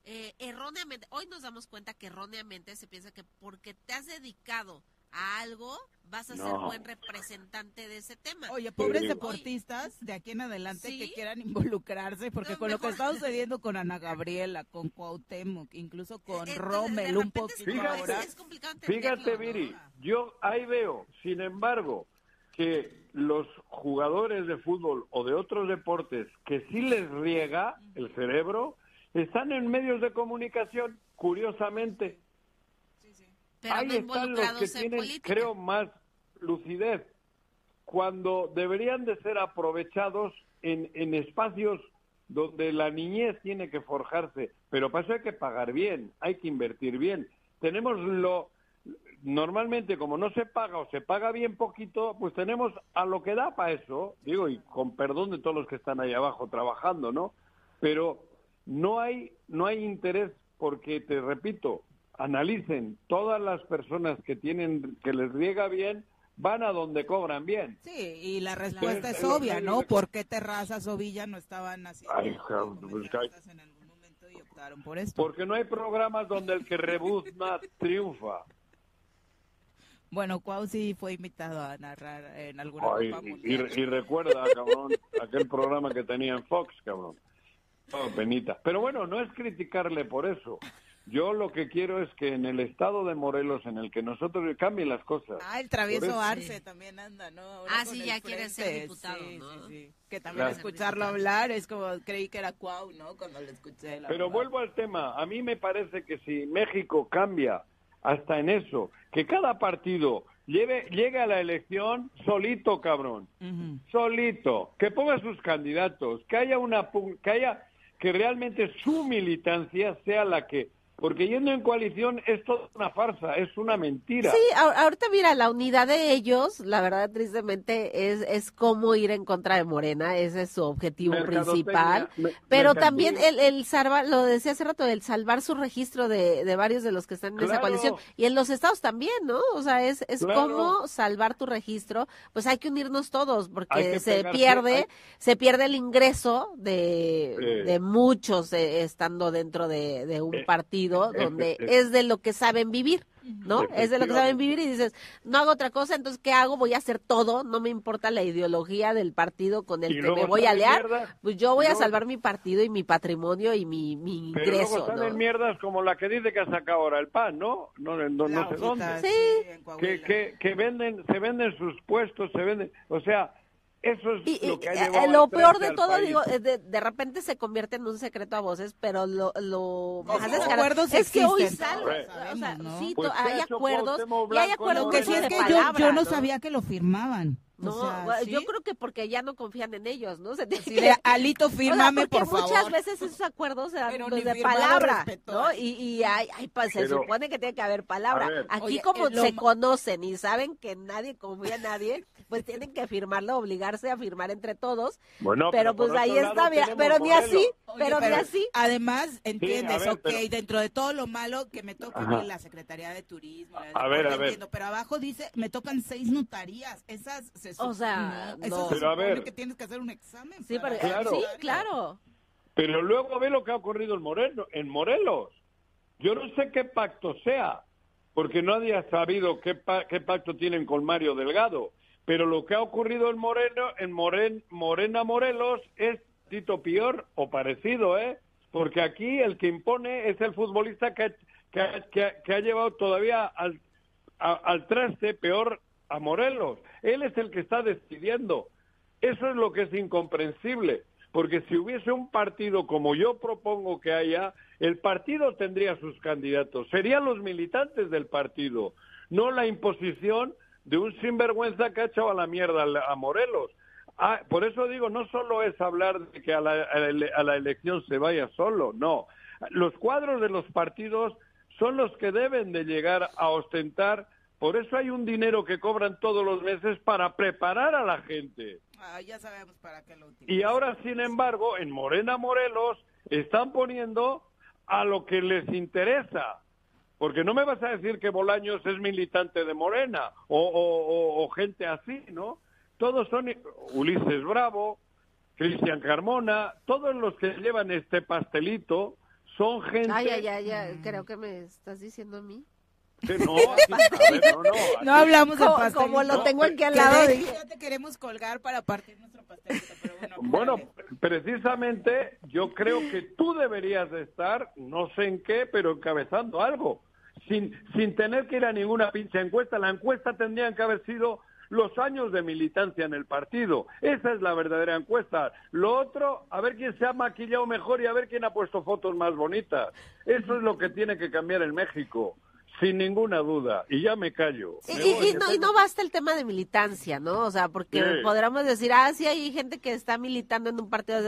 eh, erróneamente, hoy nos damos cuenta que erróneamente se piensa que porque te has dedicado a algo, vas a ser buen representante de ese tema. Oye, pobres deportistas de aquí en adelante que quieran involucrarse, porque con lo que está sucediendo con Ana Gabriela, con Cuauhtémoc, incluso con Rommel, un poquito fíjate, Fíjate, Viri, yo ahí veo, sin embargo, que los jugadores de fútbol o de otros deportes que sí les riega el cerebro, están en medios de comunicación, curiosamente Ahí están los que tienen, creo, más lucidez, cuando deberían de ser aprovechados en, en espacios donde la niñez tiene que forjarse, pero para eso hay que pagar bien, hay que invertir bien. Tenemos lo normalmente como no se paga o se paga bien poquito, pues tenemos a lo que da para eso, digo, y con perdón de todos los que están ahí abajo trabajando, ¿no? Pero no hay, no hay interés porque, te repito, analicen todas las personas que tienen, que les riega bien, van a donde cobran bien. Sí, y la respuesta es, obvia, ¿no? ¿Por qué Terrazas o Villa no estaban haciendo Ay, pues, en algún momento y optaron por esto? Porque no hay programas donde el que rebuzna triunfa. Bueno, Cuau sí fue invitado a narrar en alguna Ay, y, y, recuerda, cabrón, aquel programa que tenía en Fox, cabrón. Oh, penita. Pero bueno, no es criticarle por eso. Yo lo que quiero es que en el estado de Morelos en el que nosotros cambien las cosas. Ah, el travieso Arce también anda, ¿no? ah, sí, ya quiere ser diputado, ¿no? Que también escucharlo hablar es como, creí que era Cuau, ¿no? Cuando lo escuché. Pero vuelvo al tema. A mí me parece que si México cambia hasta en eso, que cada partido lleve, llegue a la elección solito, cabrón. Solito. Que ponga sus candidatos. Que haya una... Que haya que realmente su militancia sea la que porque yendo en coalición es toda una farsa, es una mentira. Sí, ahorita mira, la unidad de ellos, la verdad tristemente, es, es cómo ir en contra de Morena, ese es su objetivo principal. pero también el, el salvar, lo decía hace rato, el salvar su registro de, de varios de los que están en esa coalición. Y en los estados también, ¿no? O sea, es, es cómo salvar tu registro. Pues hay que unirnos todos, porque se pierde, se pierde el ingreso de, de muchos eh, estando dentro de, de un eh, partido donde es de lo que saben vivir. ¿no? Es de lo que saben vivir y dices, no hago otra cosa, entonces ¿qué hago? Voy a hacer todo, no me importa la ideología del partido con el que me voy a aliar, pues yo voy a salvar mi partido y mi patrimonio y mi, mi ingreso. Pero luego mierdas como la que dice que ha sacado ahora el PAN, ¿no? No, no, sé dónde. Sí. Que, que, que venden, se venden sus puestos, se venden, o sea, eso es lo que ha llevado Lo peor de todo, digo, de, de, repente se convierte en un secreto a voces, pero lo, lo más descarado es que hoy sale. O sea, sí, pues hay acuerdos. Y hay acuerdos que sí es que yo, yo no sabía que lo firmaban. No, yo creo que porque ya no confían en ellos, ¿no? Se Alito, fírmame, por favor. muchas veces esos acuerdos eran de palabra, ¿no? Y, y hay, pues, se supone que tiene que haber palabra. Aquí como se conocen y saben que nadie confía en nadie, pues tienen que firmarlo, obligarse a firmar entre todos. Bueno, pero, pues ahí está, bien, pero ni así, pero, ni así. Además, entiendes, ok, dentro de todo lo malo que me toca la Secretaría de Turismo, a ver, a ver. pero abajo dice, me tocan seis notarías, esas se o sea, no. Pero a ver. que tienes que hacer un examen. Sí, claro. sí, claro. Pero luego ve lo que ha ocurrido en, Moreno, en Morelos. Yo no sé qué pacto sea, porque nadie ha sabido qué, qué pacto tienen con Mario Delgado. Pero lo que ha ocurrido en Moreno, en Moren, Morena Morelos, es Tito Pior o parecido, ¿eh? Porque aquí el que impone es el futbolista que, que, que, ha llevado todavía al, al traste peor a Morelos. Él es el que está decidiendo. Eso es lo que es incomprensible, porque si hubiese un partido como yo propongo que haya, el partido tendría sus candidatos, serían los militantes del partido, no la imposición de un sinvergüenza que ha echado a la mierda a Morelos. Ah, por eso digo, no solo es hablar de que a la, a la elección se vaya solo, no. Los cuadros de los partidos son los que deben de llegar a ostentar por eso hay un dinero que cobran todos los meses para preparar a la gente. Ah, ya sabemos para qué lo utilizan. Y ahora, sin embargo, en Morena Morelos están poniendo a lo que les interesa. Porque no me vas a decir que Bolaños es militante de Morena o, gente así, ¿no? Todos son Ulises Bravo, Cristian Carmona, todos los que llevan este pastelito son gente... Ay, ay, ay, ay, creo que me estás diciendo a mí. No, no, hablamos de pastel. Como lo tengo aquí al lado. Ya te queremos colgar para partir nuestro pastel. bueno, precisamente yo creo que tú deberías de estar, no sé en qué, pero encabezando algo. Sin, sin tener que ir a ninguna pinche encuesta. La encuesta tendría que haber sido los años de militancia en el partido. Esa es la verdadera encuesta. Lo otro, a ver quién se ha maquillado mejor y a ver quién ha puesto fotos más bonitas. Eso es lo que tiene que cambiar en México sin ninguna duda, y ya me callo. y, no, y, no, basta el tema de militancia, ¿no? O sea, porque podríamos decir, ah, sí hay gente que está militando en un partido.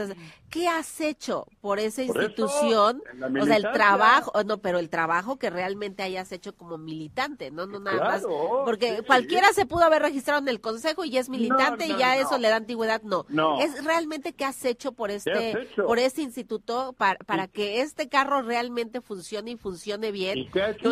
¿Qué has hecho por esa institución? o sea, el trabajo, no, pero el trabajo que realmente hayas hecho como militante, no, no nada más. Porque cualquiera se pudo haber registrado en el consejo y es militante y ya eso le da antigüedad. No. Es realmente qué has hecho por este, por este instituto para, para que este carro realmente funcione y funcione bien.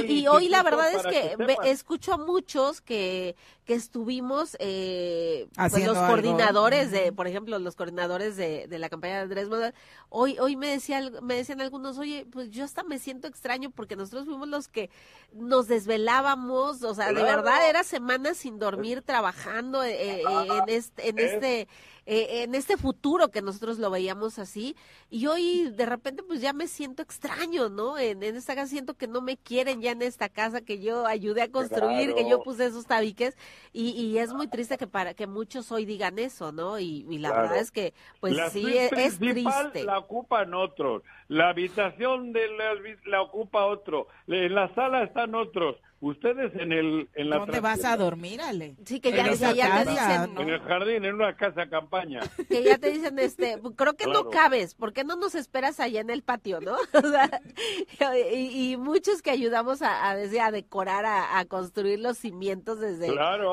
y hoy la verdad es que, escucho a muchos que, que estuvimos, eh, pues los coordinadores de, por ejemplo, los coordinadores de, de la campaña de Andrés Manuel, hoy, hoy me decía, me decían algunos, oye, pues yo hasta me siento extraño porque nosotros fuimos los que nos desvelábamos, o sea, de verdad era semanas sin dormir trabajando eh, eh, en este, en este eh, en este futuro que nosotros lo veíamos así. Y hoy de repente pues ya me siento extraño, ¿no? En, esta casa siento que no me quieren ya en esta casa que yo ayudé a construir, que yo puse esos tabiques. Y, y, es muy triste que para que muchos hoy digan eso, ¿no? Y, la verdad es que pues sí, es, triste. La ocupan otros, la habitación de la, la ocupa otro, en la sala están otros Ustedes en el en la ¿Dónde vas a dormir, Ale? Sí, que ya, ya, te dicen, en el jardín, en una casa campaña. Que ya te dicen este, creo que no cabes, ¿por qué no nos esperas allá en el patio, no? y, muchos que ayudamos a, a, a decorar, a, construir los cimientos desde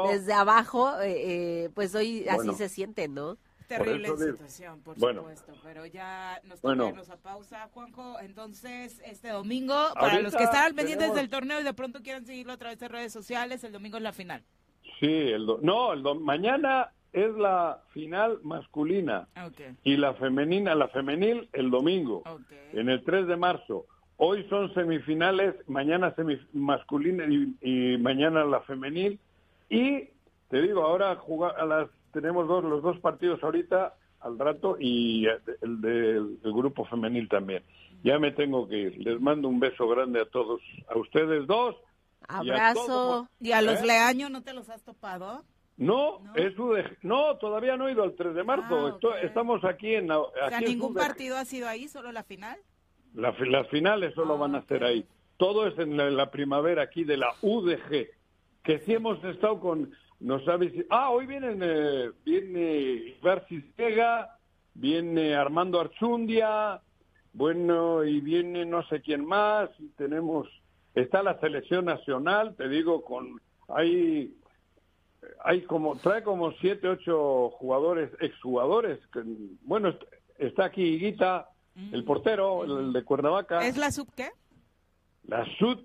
desde abajo, eh, eh, pues hoy así se siente, ¿no? Terrible situación, por supuesto, pero ya nos irnos a pausa, Juanjo. Entonces, este domingo, para los que están pendientes del torneo y de pronto quieran seguirlo a través de redes sociales, el domingo es la final. Sí, el no, el mañana es la final masculina y la femenina, la femenil el domingo, en el 3 de marzo. Hoy son semifinales, mañana masculina y, y, mañana la femenil. Y te digo, ahora jugar a las tenemos dos, los dos partidos ahorita al rato y el del grupo femenil también. Ya me tengo que ir. Les mando un beso grande a todos, a ustedes dos. Abrazo. ¿Y a, los ¿Eh? leaños no te los has topado? No, ¿No? no, todavía no he ido al 3 de marzo. Ah, estamos aquí en... Aquí ¿ningún partido ha sido ahí, solo la final? las finales solo van a ah, ser ahí. Todo es en la, primavera aquí de la UDG, que sí hemos estado con nos sabes ah, hoy vienen, eh, viene Ibar viene Armando Archundia, bueno, y viene no sé quién más, tenemos, está la selección nacional, te digo, con, hay, hay como, trae como siete, ocho jugadores, exjugadores, que, bueno, está aquí Higuita, el portero, el de Cuernavaca. ¿Es la sub qué? La sub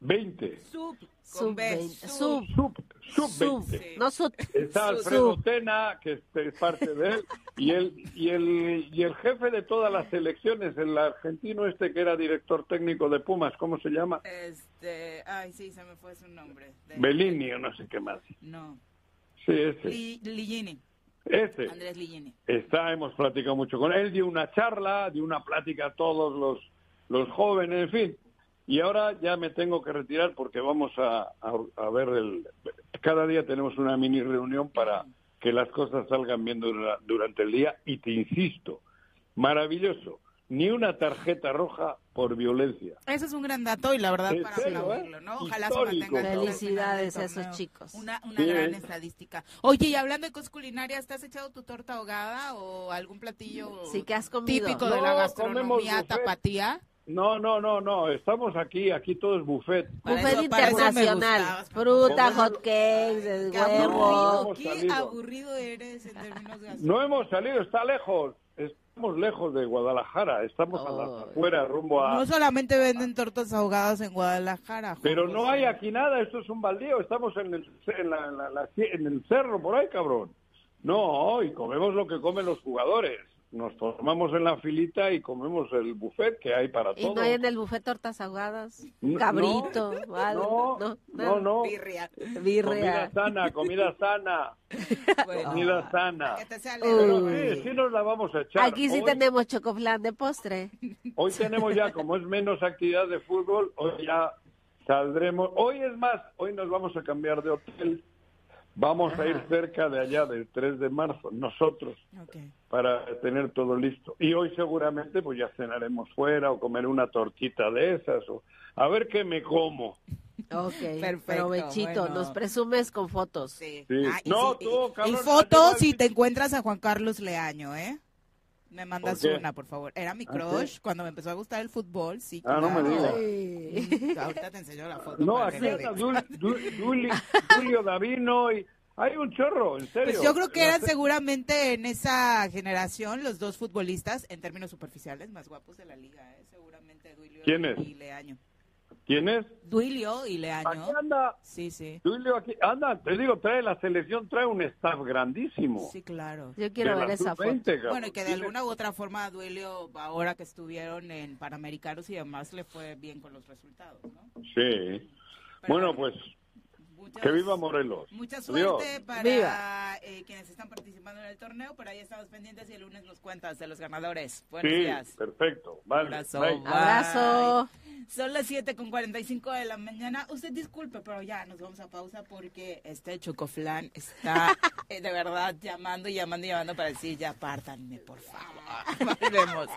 20. Sub, sub, sub, sub, sub, 20. No sub. Está Alfredo Tena, que es parte de él, y el, y el, y el jefe de todas las selecciones, el argentino este que era director técnico de Pumas, ¿cómo se llama? Este, ay, sí, se me fue su nombre. Bellini o no sé qué más. No. Sí, ese. Ligini. Ese. Andrés Ligini. Está, hemos platicado mucho con él, dio una charla, dio una plática a todos los, los jóvenes, en fin y ahora ya me tengo que retirar porque vamos a, a, ver el... Cada día tenemos una mini reunión para que las cosas salgan bien durante el día y te insisto, maravilloso, ni una tarjeta roja por violencia. Ese es un gran dato y la verdad para aplaudirlo, ¿no? Ojalá se mantenga. Felicidades a esos chicos. Una, una gran estadística. Oye, y hablando de cosas culinarias, ¿te has echado tu torta ahogada o algún platillo sí, que has comido. típico de la gastronomía tapatía? No, no, no, no, estamos aquí, aquí todo es buffet. buffet internacional, fruta, hot cakes, huevos. Qué aburrido eres en términos de No hemos salido, está lejos, estamos lejos de Guadalajara, estamos a la oh. afuera, rumbo a... No solamente venden tortas ahogadas en Guadalajara. Pero no hay aquí nada, esto es un baldío, estamos en el, en, la, en el cerro por ahí, cabrón. No, y comemos lo que comen los jugadores nos formamos en la filita y comemos el buffet que hay para todos. ¿Y no hay en el buffet tortas ahogadas? Cabrito, no, No, no, no. Birria. Comida sana, comida sana. comida sana. sí, nos la vamos a echar. Aquí sí tenemos chocoflan de postre. Hoy tenemos ya, como es menos actividad de fútbol, hoy ya saldremos. Hoy es más, hoy nos vamos a cambiar de hotel Vamos a ir cerca de allá del 3 de marzo, nosotros, para tener todo listo. Y hoy seguramente pues ya cenaremos fuera o comer una tortita de esas o a ver qué me como. Ok, Perfecto, provechito, nos presumes con fotos. Sí. Ah, no, tú, Y fotos si te encuentras a Juan Carlos Leaño, ¿eh? Me mandas una, por favor. Era mi ¿Ah, crush cuando me empezó a gustar el fútbol, sí. Ah, no me digas. Ahorita te enseño la foto. No, aquí está Julio Davino y... Hay un chorro, en serio. Pues yo creo que eran seguramente en esa generación los dos futbolistas, en términos superficiales, más guapos de la liga, ¿eh? seguramente Duilio y Leaño. ¿Quién es? Duilio y Leaño. Aquí anda. Sí, sí. Duilio aquí anda, te digo, trae la selección, trae un staff grandísimo. Sí, claro. Yo quiero ver esa foto. Bueno, y que de alguna u otra forma Duilio, ahora que estuvieron en Panamericanos y demás, le fue bien con los resultados, ¿no? Sí. bueno, pues que viva Morelos. Mucha suerte para eh, quienes están participando en el torneo. Por ahí estamos pendientes y el lunes nos cuentas de los ganadores. Buenos sí, días. Perfecto. Vale. Abrazo. Abrazo. Son las 7 con 45 de la mañana. Usted disculpe, pero ya nos vamos a pausa porque este chocoflán está eh, de verdad llamando y llamando y llamando para decir ya pártanme, por favor. Volvemos.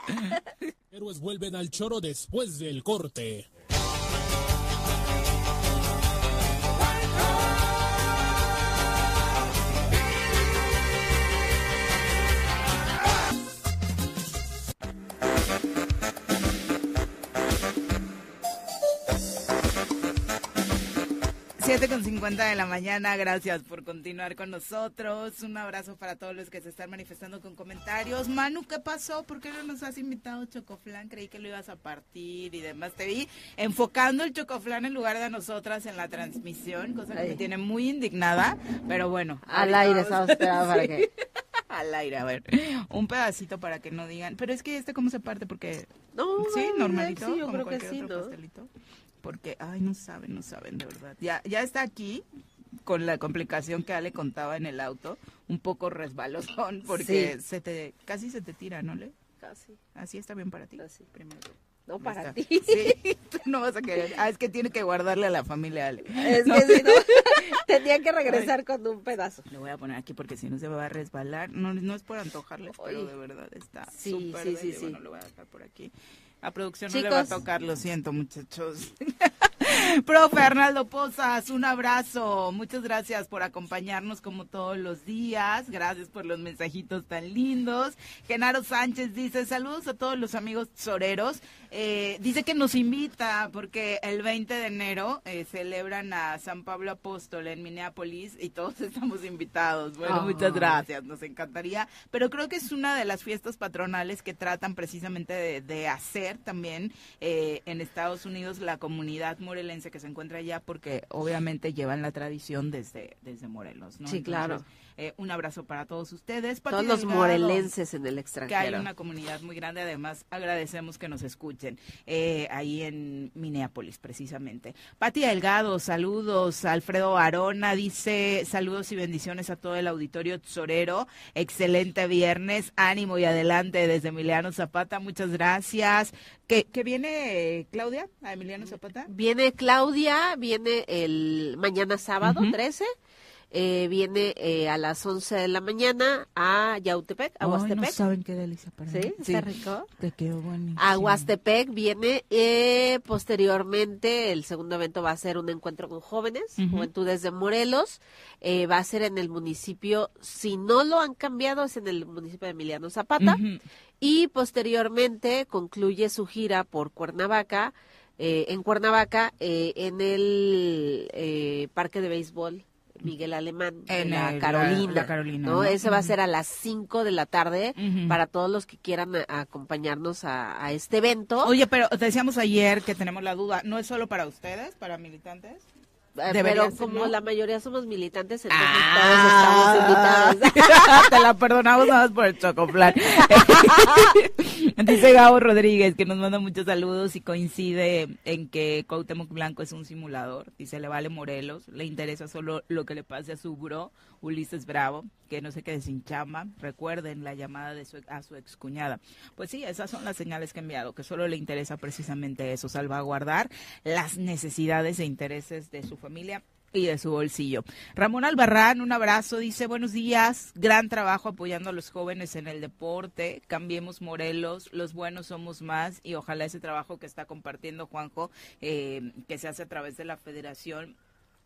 Héroes vuelven al choro después del corte. 7 con 50 de la mañana, gracias por continuar con nosotros. Un abrazo para todos los que se están manifestando con comentarios. Manu, ¿qué pasó? ¿Por qué no nos has invitado Chocoflan? Creí que lo ibas a partir y demás. Te vi enfocando el Chocoflan en lugar de nosotras en la transmisión, cosa que me tiene muy indignada, pero bueno. Al aire, estamos esperando para que... Al aire, a ver. Un pedacito para que no digan. Pero es que este, ¿cómo se parte? Porque. No, sí, normalito. Sí, yo creo que sí, ¿no? Porque, ay, no saben, no saben de verdad. Ya, ya está aquí con la complicación que Ale contaba en el auto, un poco resbalosón, porque se te, casi se te tira, ¿no, Le? Casi. ¿Así está bien para ti? Casi. Primero. No para ti. Sí, no vas a querer. Ah, es que tiene que guardarle a la familia Ale. Es que si no, tendría que regresar con un pedazo. Lo voy a poner aquí porque si no se va a resbalar. No, no es por antojarles, pero de verdad está súper sí, sí, sí, Bueno, lo voy a dejar por aquí. A producción no le va a tocar, lo siento, muchachos. Profe Arnaldo Pozas, un abrazo. Muchas gracias por acompañarnos como todos los días. Gracias por los mensajitos tan lindos. Genaro Sánchez dice, saludos a todos los amigos soreros. Eh, dice que nos invita porque el 20 de enero eh, celebran a San Pablo Apóstol en Minneapolis y todos estamos invitados. Bueno, muchas gracias, nos encantaría. Pero creo que es una de las fiestas patronales que tratan precisamente de, hacer también eh, en Estados Unidos la comunidad morelense que se encuentra allá porque obviamente llevan la tradición desde, desde Morelos. ¿no? Sí, claro. Eh, un abrazo para todos ustedes. todos los morelenses en el extranjero. Que hay una comunidad muy grande, además agradecemos que nos escuchen eh, ahí en Minneapolis, precisamente. Pati Delgado, saludos. Alfredo Arona dice saludos y bendiciones a todo el auditorio tesorero. Excelente viernes, ánimo y adelante desde Emiliano Zapata. Muchas gracias. ¿Qué, viene Claudia a Emiliano Zapata? Viene Claudia, viene el mañana sábado 13 eh, viene eh, a las 11 de la mañana a Yautepec, a Huastepec. no saben qué delicia para ¿Sí? ¿Está rico? Te quedó buenísimo. A Huastepec viene eh, posteriormente, el segundo evento va a ser un encuentro con jóvenes, Juventudes de Morelos, eh, va a ser en el municipio, si no lo han cambiado, es en el municipio de Emiliano Zapata, y posteriormente concluye su gira por Cuernavaca, en Cuernavaca, en el Parque de Béisbol Miguel Alemán, en la, Carolina, ¿no? Ese va a ser a las 5 de la tarde para todos los que quieran acompañarnos a, este evento. Oye, pero te decíamos ayer que tenemos la duda, ¿no es solo para ustedes, para militantes? Eh, pero como la mayoría somos militantes, entonces ah. todos estamos invitados. Te la perdonamos nada más por el chocoplan. Dice Gabo Rodríguez que nos manda muchos saludos y coincide en que Cuauhtémoc Blanco es un simulador. Dice, le vale Morelos, le interesa solo lo que le pase a su bro, Ulises Bravo, que no sé qué desinchama. Recuerden la llamada de su, a su. Pues sí, esas son las señales que ha enviado, que solo le interesa precisamente eso, salvaguardar las necesidades e intereses de su familia y de su bolsillo. Ramón Albarrán, un abrazo, dice buenos días, gran trabajo apoyando a los jóvenes en el deporte, cambiemos Morelos, los buenos somos más y ojalá ese trabajo que está compartiendo Juanjo, eh, que se hace a través de la federación,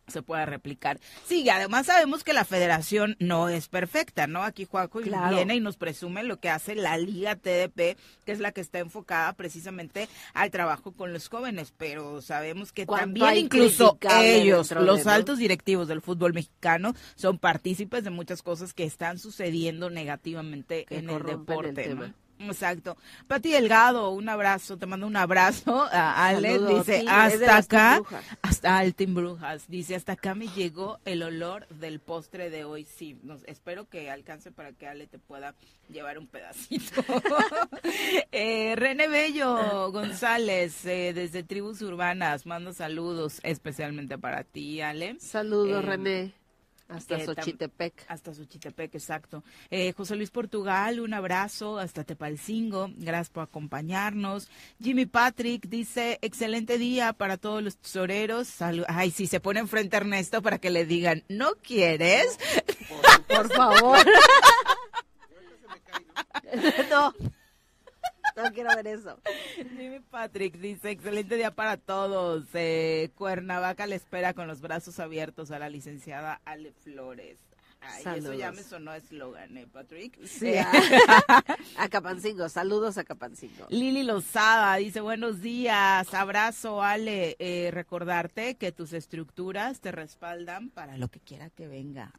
se pueda replicar. Sí, además sabemos que la federación no es perfecta, ¿no? Aquí Juanjo viene y nos presume lo que hace la Liga TDP, que es la que está enfocada precisamente al trabajo con los jóvenes, pero sabemos que también incluso ellos, los altos directivos del fútbol mexicano, son partícipes de muchas cosas que están sucediendo negativamente en el deporte. Exacto. Pati Delgado, un abrazo, te mando un abrazo. A Ale dice, hasta acá, hasta Altin Brujas, dice, hasta acá me llegó el olor del postre de hoy. Sí, nos, espero que alcance para que Ale te pueda llevar un pedacito. eh, René Bello González, eh, desde Tribus Urbanas, mando saludos especialmente para ti, Ale. Saludos, eh, René. Hasta Xochitepec. Hasta Xochitepec, exacto. Eh, José Luis Portugal, un abrazo hasta Tepalcingo. Gracias por acompañarnos. Jimmy Patrick dice, excelente día para todos los tesoreros. Ay, si se pone enfrente a Ernesto para que le digan, ¿no quieres? por favor. no. No quiero ver eso. Jimmy Patrick dice, excelente día para todos. Eh, Cuernavaca le espera con los brazos abiertos a la licenciada Ale Flores. Ay, eso ya me sonó eslogan, ¿eh, Patrick? Sí, eh, a, Capancingo, saludos a Capancingo. Lili Lozada dice, buenos días, abrazo, Ale, eh, recordarte que tus estructuras te respaldan para lo que quiera que venga.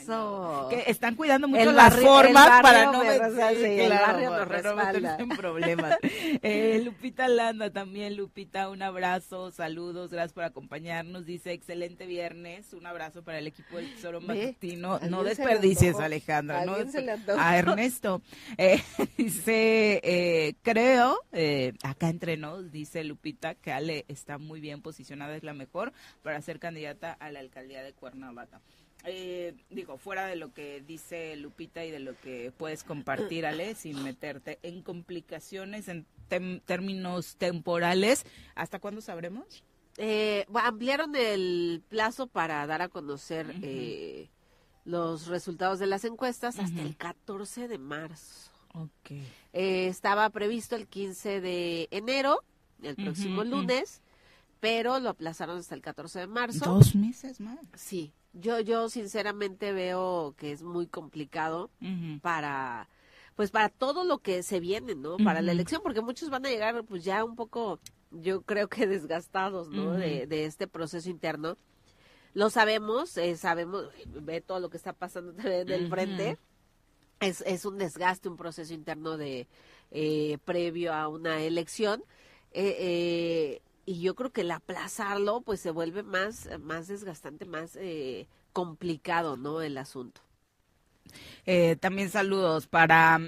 Eso. Que están cuidando mucho las formas para no barrio nos respalda. en problemas. eh, Lupita Landa también, Lupita, un abrazo, saludos, gracias por acompañarnos, dice, excelente viernes, un abrazo para el equipo del Tesoro Matutino no, desperdicies, Alejandra. No a Ernesto. Eh, dice, eh, creo, eh, acá entre nos, dice Lupita, que Ale está muy bien posicionada, es la mejor para ser candidata a la alcaldía de Cuernavaca. digo, fuera de lo que dice Lupita y de lo que puedes compartir, Ale, sin meterte en complicaciones en términos temporales, ¿hasta cuándo sabremos? ampliaron el plazo para dar a conocer los resultados de las encuestas hasta el 14 de marzo. Okay. Eh, estaba previsto el 15 de enero, el próximo lunes, pero lo aplazaron hasta el 14 de marzo. Dos meses más. Sí, yo, yo sinceramente veo que es muy complicado para, pues para todo lo que se viene, ¿no? Para la elección, porque muchos van a llegar, pues ya un poco, yo creo que desgastados, ¿no? de, de este proceso interno lo sabemos, eh, sabemos, ve todo lo que está pasando del frente. Es, es un desgaste, un proceso interno de eh, previo a una elección. Eh, y yo creo que el aplazarlo, pues se vuelve más, más desgastante, más complicado, ¿no? El asunto. Eh, también saludos para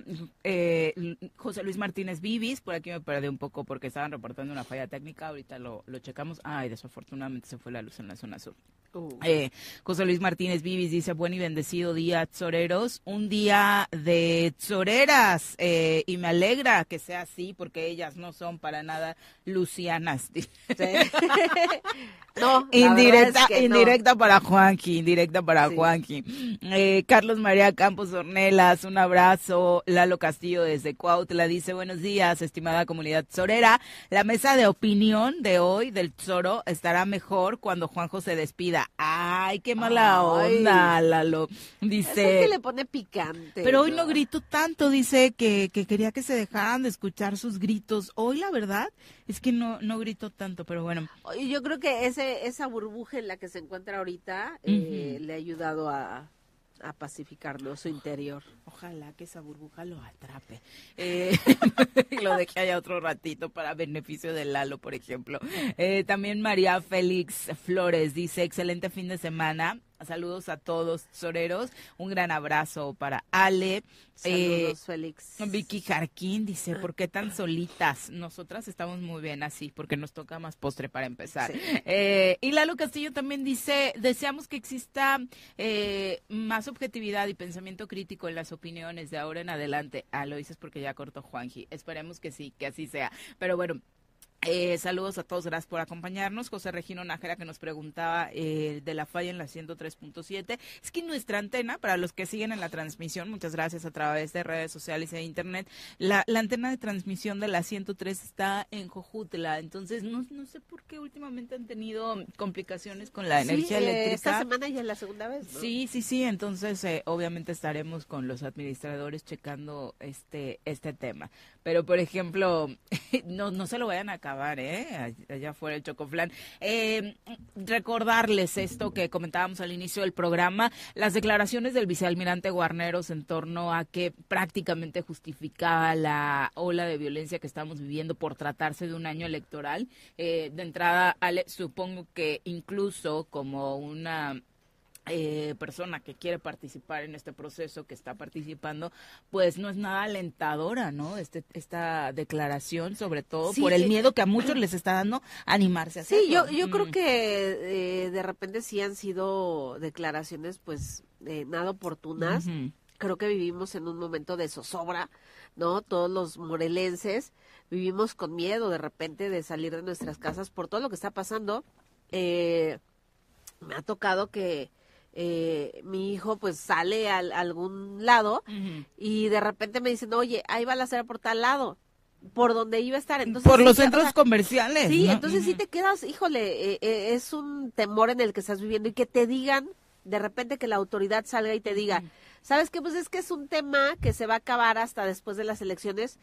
eh, José Luis Martínez Vivis, por aquí me perdí un poco porque estaban reportando una falla técnica, ahorita lo, lo checamos. Ay, desafortunadamente se fue la luz en la zona sur. Uh. Eh, José Luis Martínez Vivis dice, buen y bendecido día, Tzoreros, un día de Tzoreras, y me alegra que sea así, porque ellas no son para nada lucianas. no, indirecta, indirecta para Juanqui, indirecta para Juanqui. Eh, Carlos María Campos Ornelas, un abrazo. Lalo Castillo desde Cuautla dice, buenos días, estimada comunidad Zorera. La mesa de opinión de hoy del Zoro estará mejor cuando Juanjo se despida. Ay, qué mala onda, Lalo. Dice. Es que le pone picante. Pero hoy no grito tanto, dice que, que quería que se dejaran de escuchar sus gritos. Hoy, la verdad, es que no, no grito tanto, pero bueno. Yo creo que ese, esa burbuja en la que se encuentra ahorita eh, le ha ayudado a, a pacificar su interior. Ojalá que esa burbuja lo atrape. Eh, lo deje allá otro ratito para beneficio de Lalo, por ejemplo. Eh, también María Félix Flores dice, excelente fin de semana. Saludos a todos, soreros. Un gran abrazo para Ale. Saludos, eh, Félix. Vicky Jarquín dice, ¿por qué tan solitas? Nosotras estamos muy bien así, porque nos toca más postre para empezar. Eh, y Lalo Castillo también dice, deseamos que exista eh, más objetividad y pensamiento crítico en las opiniones de ahora en adelante. Ah, lo dices porque ya cortó Juanji. Esperemos que sí, que así sea. Pero bueno, Eh, saludos a todos, gracias por acompañarnos. José Regino Nájera que nos preguntaba eh, de la falla en la 103.7. Es que nuestra antena, para los que siguen en la transmisión, muchas gracias a través de redes sociales e internet, la, antena de transmisión de la 103 está en Jojutla. Entonces, no, no sé por qué últimamente han tenido complicaciones con la energía eh, eléctrica. Esta semana ya es la segunda vez. Sí, sí, sí. Entonces, eh, obviamente estaremos con los administradores checando este, este tema. Pero, por ejemplo, no, no se lo vayan a acabar, ¿eh? Allá fuera el chocoflán. Eh, recordarles esto que comentábamos al inicio del programa, las declaraciones del vicealmirante Guarneros en torno a que prácticamente justificaba la ola de violencia que estamos viviendo por tratarse de un año electoral. Eh, de entrada, Ale, supongo que incluso como una eh, persona que quiere participar en este proceso, que está participando, pues no es nada alentadora, ¿no? Este, esta declaración, sobre todo por el eh, miedo que a muchos les está dando animarse a hacerlo. Sí, yo, yo creo que eh, de repente sí han sido declaraciones, pues, nada oportunas. Creo que vivimos en un momento de zozobra, ¿no? Todos los morelenses vivimos con miedo de repente de salir de nuestras casas por todo lo que está pasando. me ha tocado que eh, mi hijo pues sale a, algún lado y de repente me dicen, oye, ahí va la cera por tal lado por donde iba a estar. Entonces, por los centros comerciales. Sí, entonces sí te quedas, híjole, eh, eh, es un temor en el que estás viviendo y que te digan, de repente que la autoridad salga y te diga, ¿sabes qué? Pues es que es un tema que se va a acabar hasta después de las elecciones.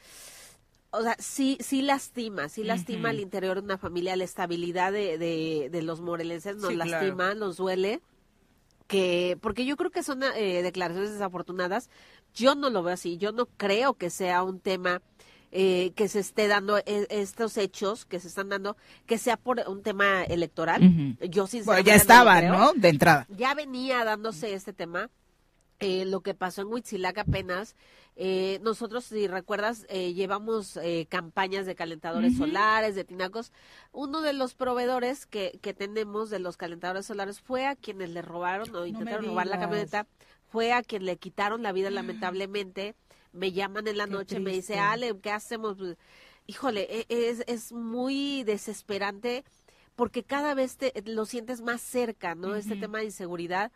O sea, sí, sí lastima, sí lastima al interior de una familia, la estabilidad de, de, los morelenses nos lastima, nos duele que, porque yo creo que son eh, declaraciones desafortunadas, yo no lo veo así, yo no creo que sea un tema eh, que se esté dando e, estos hechos que se están dando, que sea por un tema electoral. Yo sinceramente. Bueno, ya estaba, no, De entrada. Ya venía dándose este tema. Eh, lo que pasó en Huitzilac apenas, eh, nosotros, si recuerdas, eh, llevamos eh, campañas de calentadores solares, de tinacos. Uno de los proveedores que, que tenemos de los calentadores solares fue a quienes le robaron o intentaron robar la camioneta, fue a quien le quitaron la vida lamentablemente. Me llaman en la noche, me dice, Ale, ¿qué hacemos? Pues, híjole, e, es, es muy desesperante porque cada vez te, lo sientes más cerca, ¿no? Este tema de inseguridad,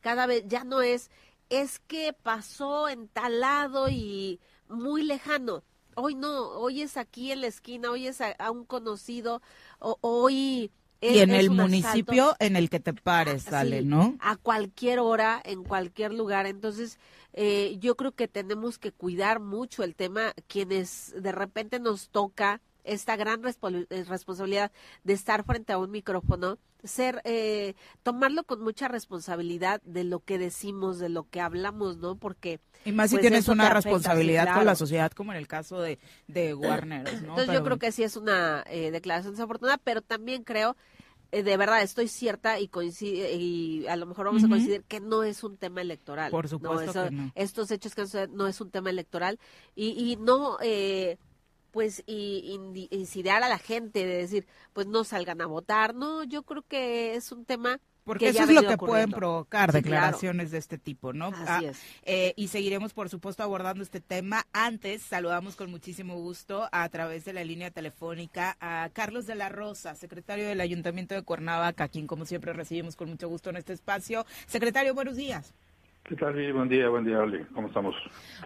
cada vez ya no es es que pasó en tal lado y muy lejano. Hoy no, hoy es aquí en la esquina, hoy es a, un conocido, o, hoy... Es, y en el municipio en el que te pares, ah, sale, ¿no? A cualquier hora, en cualquier lugar. Entonces, eh, yo creo que tenemos que cuidar mucho el tema, quienes de repente nos toca esta gran eh, responsabilidad de estar frente a un micrófono, ser, eh, tomarlo con mucha responsabilidad de lo que decimos, de lo que hablamos, ¿no? Porque... Y más si pues, tienes una responsabilidad con la sociedad, como en el caso de, de Warner, ¿no? Entonces yo creo que sí es una eh, declaración desafortunada, pero también creo de verdad estoy cierta y coincide y a lo mejor vamos a coincidir que no es un tema electoral. Por supuesto que no. Estos hechos que no es un tema electoral y, y no eh, pues y, incidir a la gente de decir, pues no salgan a votar. No, yo creo que es un tema porque eso es lo que pueden provocar declaraciones de este tipo, ¿no? Así ah, es. Eh, y seguiremos, por supuesto, abordando este tema. Antes, saludamos con muchísimo gusto a través de la línea telefónica a Carlos de la Rosa, secretario del Ayuntamiento de Cuernavaca, a quien, como siempre, recibimos con mucho gusto en este espacio. Secretario, buenos días. ¿Qué tal? Buen día, buen día, Oli. ¿Cómo estamos?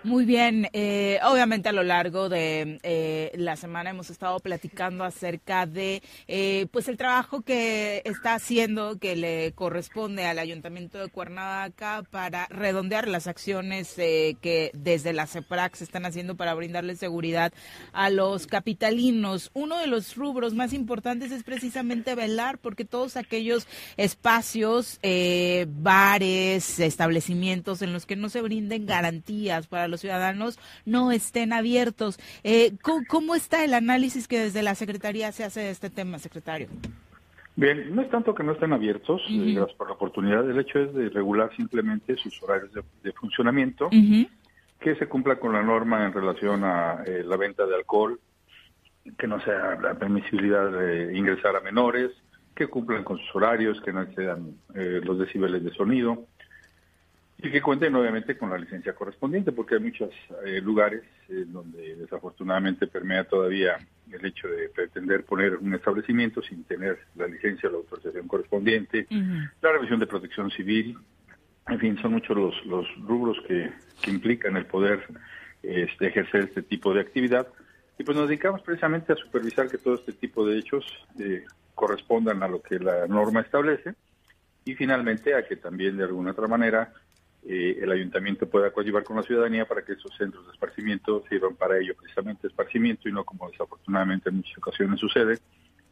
Muy bien. Eh, obviamente a lo largo de eh, la semana hemos estado platicando acerca de eh, pues el trabajo que está haciendo, que le corresponde al Ayuntamiento de Cuernavaca para redondear las acciones que desde la CEPRAC se están haciendo para brindarle seguridad a los capitalinos. Uno de los rubros más importantes es precisamente velar porque todos aquellos espacios, bares, establecimientos, en los que no se brinden garantías para los ciudadanos no estén abiertos. Eh, ¿cómo, está el análisis que desde la Secretaría se hace de este tema, secretario? Bien, no es tanto que no estén abiertos, eh, gracias por la oportunidad, el hecho es de regular simplemente sus horarios de, funcionamiento, que se cumpla con la norma en relación a eh, la venta de alcohol, que no sea la permisibilidad de ingresar a menores, que cumplan con sus horarios, que no excedan los decibeles de sonido, y que cuenten obviamente con la licencia correspondiente, porque hay muchos eh, lugares donde desafortunadamente permea todavía el hecho de pretender poner un establecimiento sin tener la licencia o la autorización correspondiente, la revisión de protección civil, en fin, son muchos los, los rubros que, que implican el poder este, ejercer este tipo de actividad. Y pues nos dedicamos precisamente a supervisar que todo este tipo de hechos eh, correspondan a lo que la norma establece y finalmente a que también de alguna otra manera eh, el ayuntamiento pueda coadyuvar con la ciudadanía para que esos centros de esparcimiento sirvan para ello precisamente esparcimiento y no como desafortunadamente en muchas ocasiones sucede,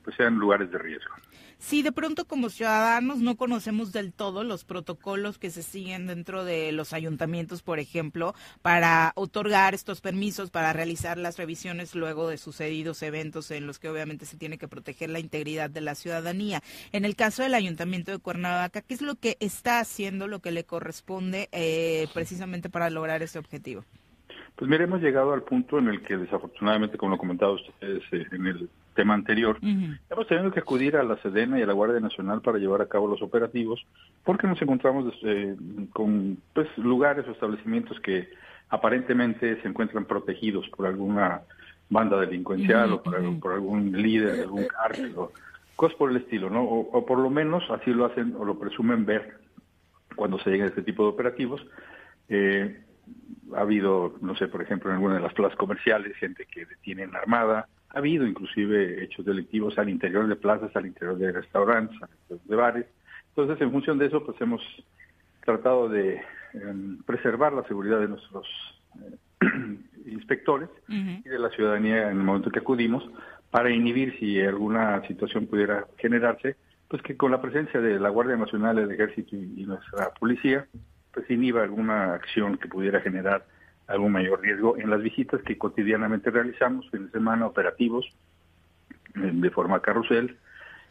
pues sean lugares de riesgo. Si de pronto como ciudadanos no conocemos del todo los protocolos que se siguen dentro de los ayuntamientos, por ejemplo, para otorgar estos permisos, para realizar las revisiones luego de sucedidos eventos en los que obviamente se tiene que proteger la integridad de la ciudadanía. En el caso del ayuntamiento de Cuernavaca, ¿qué es lo que está haciendo, lo que le corresponde eh, precisamente para lograr ese objetivo? Pues mire, hemos llegado al punto en el que desafortunadamente, como lo comentado ustedes eh, en el tema anterior, hemos tenido que acudir a la Sedena y a la Guardia Nacional para llevar a cabo los operativos, porque nos encontramos eh, con pues, lugares o establecimientos que aparentemente se encuentran protegidos por alguna banda delincuencial o por, algún líder de algún cárcel o cosas por el estilo, ¿no? O, por lo menos así lo hacen o lo presumen ver cuando se llega a este tipo de operativos. Eh, ha habido, no sé, por ejemplo, en alguna de las plazas comerciales, gente que detienen armada, ha habido inclusive hechos delictivos al interior de plazas, al interior de restaurantes, de bares. Entonces, en función de eso, pues hemos tratado de em, preservar la seguridad de nuestros eh, inspectores y de la ciudadanía en el momento que acudimos para inhibir si alguna situación pudiera generarse, pues que con la presencia de la Guardia Nacional, el Ejército y nuestra policía, pues inhiba alguna acción que pudiera generar algún mayor riesgo en las visitas que cotidianamente realizamos, de semana, operativos, de forma carrusel,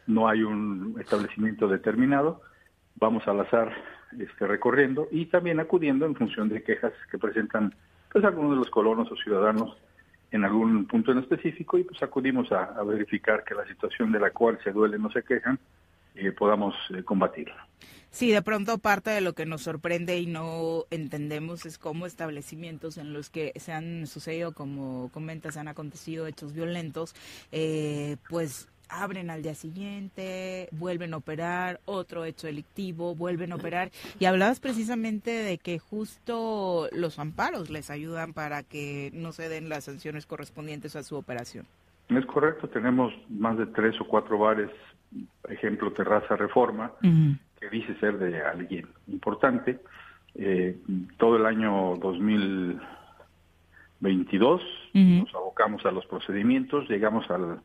no hay un establecimiento determinado, vamos al azar este, recorriendo y también acudiendo en función de quejas que presentan pues algunos de los colonos o ciudadanos en algún punto en específico y pues acudimos a, verificar que la situación de la cual se duelen o se quejan eh, podamos eh, combatirla. Sí, de pronto parte de lo que nos sorprende y no entendemos es cómo establecimientos en los que se han sucedido, como comentas, han acontecido hechos violentos, eh, pues abren al día siguiente, vuelven a operar, otro hecho delictivo, vuelven a operar. Y hablabas precisamente de que justo los amparos les ayudan para que no se den las sanciones correspondientes a su operación. Es correcto, tenemos más de tres o cuatro bares, ejemplo Terraza Reforma, que dice ser de alguien importante. Eh, todo el año 2022 nos abocamos a los procedimientos, llegamos al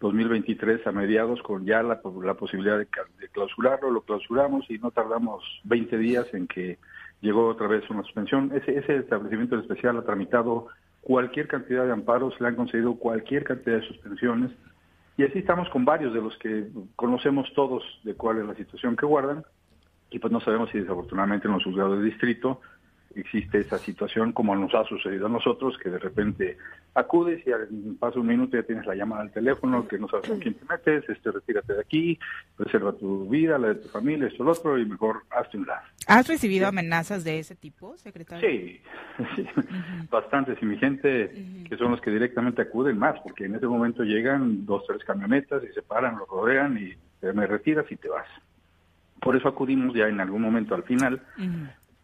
2023 a mediados con ya la, posibilidad de, clausurarlo, lo clausuramos y no tardamos 20 días en que llegó otra vez una suspensión. Ese, ese establecimiento especial ha tramitado cualquier cantidad de amparos, le han concedido cualquier cantidad de suspensiones, y así estamos con varios de los que conocemos todos de cuál es la situación que guardan y pues no sabemos si desafortunadamente en los juzgados de distrito existe esa situación como nos ha sucedido a nosotros, que de repente acudes y al paso un minuto ya tienes la llamada al teléfono, que no sabes con quién te metes, este, retírate de aquí, preserva tu vida, la de tu familia, esto, lo otro, y mejor hazte un lado. ¿Has recibido amenazas de ese tipo, secretario? Sí, bastantes, y mi gente, que son los que directamente acuden más, porque en ese momento llegan dos, tres camionetas y se paran, lo rodean y te me retiras y te vas. Por eso acudimos ya en algún momento al final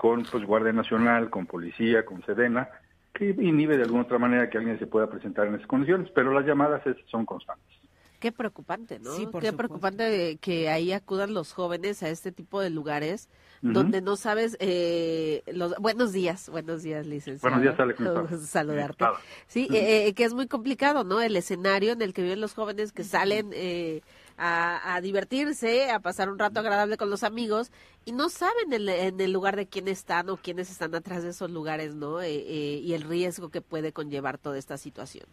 con pues, Guardia Nacional, con Policía, con Sedena, que inhibe de alguna otra manera que alguien se pueda presentar en esas condiciones, pero las llamadas son constantes. Qué preocupante, ¿no? Sí, Qué preocupante que ahí acudan los jóvenes a este tipo de lugares donde no sabes eh, los buenos días, buenos días, licenciado. Buenos días, Saludarte. Sí, eh, eh, que es muy complicado, ¿no? El escenario en el que viven los jóvenes que salen eh, a, divertirse, a pasar un rato agradable con los amigos y no saben en, el lugar de quién están o quiénes están atrás de esos lugares, ¿no? Eh, eh, y el riesgo que puede conllevar toda esta situación.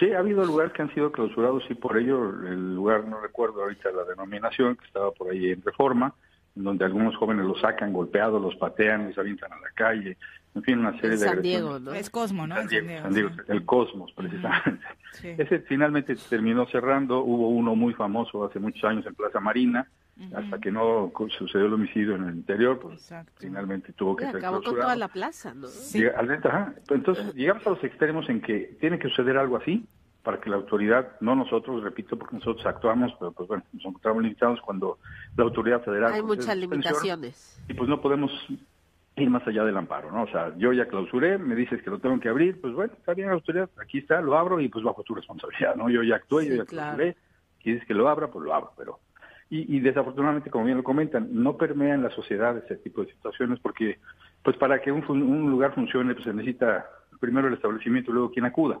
Sí, ha habido lugares que han sido clausurados y por ello el lugar, no recuerdo ahorita la denominación, que estaba por ahí en reforma, donde algunos jóvenes los sacan golpeados, los patean, los avientan a la calle, en fin, una serie de San Diego, ¿no? Es Cosmo, ¿no? San Diego, el Cosmos, precisamente. Ese finalmente terminó cerrando, hubo uno muy famoso hace muchos años en Plaza Marina, hasta que no sucedió el homicidio en el interior, pues finalmente tuvo que ser acabó con toda la plaza, ¿no? Sí. Entonces llegamos a los extremos en que tiene que suceder algo así para que la autoridad, no nosotros, repito, porque nosotros actuamos, pero pues bueno, nos encontramos limitados cuando la autoridad federal... Hay muchas limitaciones. Y pues no podemos ir más allá del amparo, ¿no? O sea, yo ya clausuré, me dices que lo tengo que abrir, pues bueno, está bien, autoridad, aquí está, lo abro y pues bajo tu responsabilidad, ¿no? Yo ya actué, yo ya clausuré, quieres que lo abra, pues lo abro, pero... Y, y, desafortunadamente, como bien lo comentan, no permea en la sociedad ese tipo de situaciones porque, pues para que un, un lugar funcione, pues se necesita primero el establecimiento y luego quien acuda.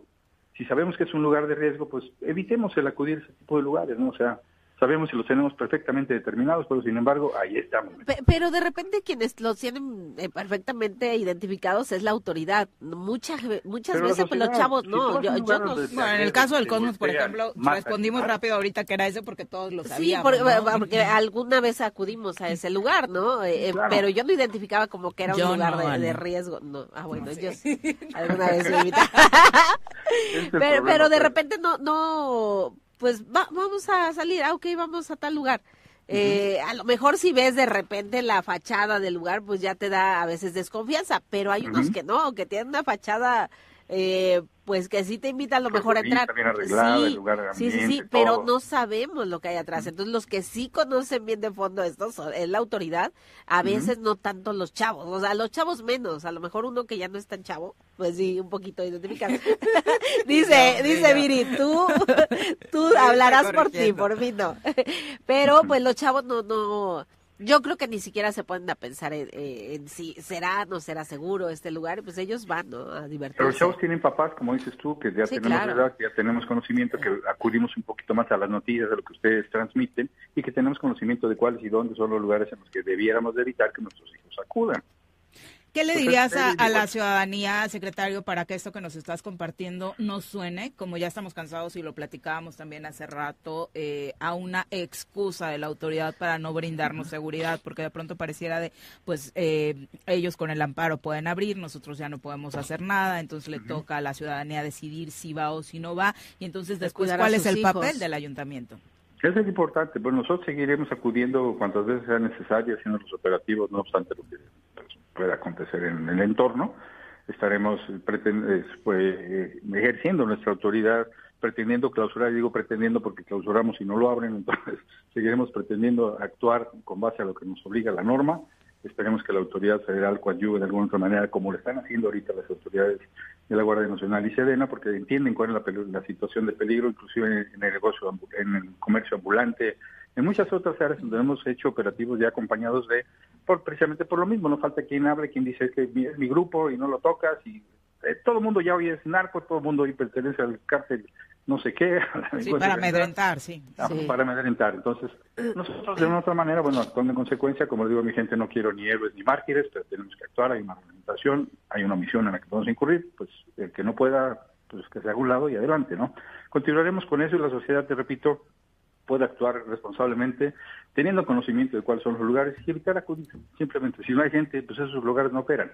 Si sabemos que es un lugar de riesgo, pues evitemos el acudir a ese tipo de lugares, ¿no? O sea, sabemos si los tenemos perfectamente determinados, pero sin embargo, ahí estamos. Pero de repente quienes los tienen eh, perfectamente identificados es la autoridad. Muchas muchas veces pues los chavos no, yo, no. en el caso del Cosmos, por ejemplo, respondimos rápido ahorita que era eso porque todos lo sabíamos. Sí, porque, alguna vez acudimos a ese lugar, ¿no? Eh, eh, pero yo no identificaba como que era un lugar de, riesgo. No, ah, bueno, yo alguna vez lo pero, pero de repente no no pues vamos a salir, ah, ok, vamos a tal lugar. Eh, a lo mejor si ves de repente la fachada del lugar, pues ya te da a veces desconfianza, pero hay unos que no, que tienen una fachada eh, pues que sí te invita a lo mejor a entrar. sí, sí, sí, pero no sabemos lo que hay atrás. Entonces los que sí conocen bien de fondo esto son, es la autoridad, a veces no tanto los chavos, o sea, los chavos menos, a lo mejor uno que ya no es tan chavo, pues sí, un poquito identificado. dice, dice Viri, tú, tú hablarás por ti, por mí no. pero pues los chavos no, no, yo creo que ni siquiera se ponen a pensar en, si será no será seguro este lugar, pues ellos van ¿no? a divertirse. Pero los chavos tienen papás, como dices tú, que ya tenemos edad, que ya tenemos conocimiento, que acudimos un poquito más a las noticias de lo que ustedes transmiten y que tenemos conocimiento de cuáles y dónde son los lugares en los que debiéramos evitar que nuestros hijos acudan. ¿Qué le dirías a, la ciudadanía, secretario, para que esto que nos estás compartiendo no suene, como ya estamos cansados y lo platicábamos también hace rato, eh, a una excusa de la autoridad para no brindarnos seguridad? Porque de pronto pareciera de, pues eh, ellos con el amparo pueden abrir, nosotros ya no podemos hacer nada, entonces le toca a la ciudadanía decidir si va o si no va, y entonces después, ¿cuál es el papel del ayuntamiento? Eso es importante, pues nosotros seguiremos acudiendo cuantas veces sea necesario haciendo los operativos, no obstante lo que pueda acontecer en el entorno. Estaremos pues, ejerciendo nuestra autoridad, pretendiendo clausurar, digo pretendiendo porque clausuramos y no lo abren, entonces seguiremos pretendiendo actuar con base a lo que nos obliga la norma. Esperemos que la autoridad federal coadyuve de alguna otra manera, como lo están haciendo ahorita las autoridades de la Guardia Nacional y Sedena, porque entienden cuál es la, la situación de peligro, inclusive en el negocio, en el comercio ambulante, en muchas otras áreas donde hemos hecho operativos ya acompañados de, por, precisamente por lo mismo, no falta quien hable, quien dice que es mi grupo y no lo tocas y eh, todo el mundo ya hoy es narco, todo el mundo hoy pertenece al cárcel no sé qué. Sí, para amedrentar, sí. Ah, para amedrentar. Entonces, nosotros de una otra manera, bueno, actuando en consecuencia, como digo a mi gente, no quiero ni héroes ni mártires, pero tenemos que actuar, hay una reglamentación, hay una misión en la que podemos incurrir, pues el que no pueda, pues que se haga un lado y adelante, ¿no? Continuaremos con eso y la sociedad, te repito, puede actuar responsablemente, teniendo conocimiento de cuáles son los lugares y evitar acudir. Simplemente, si no hay gente, pues esos lugares no operan.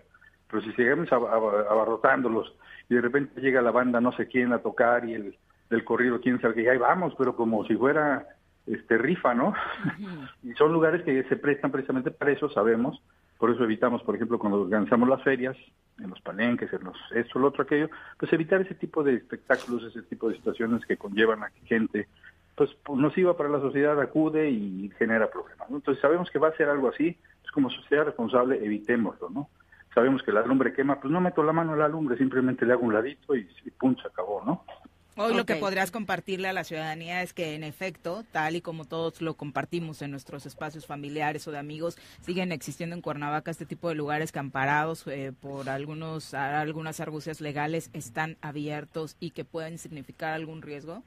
Pero si seguimos abarrotándolos y de repente llega la banda no sé quién a tocar y el del corrido quién sabe que ahí vamos, pero como si fuera este rifa, ¿no? y son lugares que se prestan precisamente para eso, sabemos. Por eso evitamos, por ejemplo, cuando organizamos las ferias, en los palenques, en los esto, lo otro, aquello, pues evitar ese tipo de espectáculos, ese tipo de situaciones que conllevan a que gente pues, pues nociva para la sociedad acude y genera problemas. Entonces sabemos que va a ser algo así, es como sociedad responsable, evitémoslo, ¿no? Sabemos que la lumbre quema, pues no meto la mano a la lumbre, simplemente le hago un ladito y, y pum, se acabó, ¿no? Hoy lo que podrías compartirle a la ciudadanía es que en efecto, tal y como todos lo compartimos en nuestros espacios familiares o de amigos, siguen existiendo en Cuernavaca este tipo de lugares que amparados eh, por algunos algunas argucias legales están abiertos y que pueden significar algún riesgo.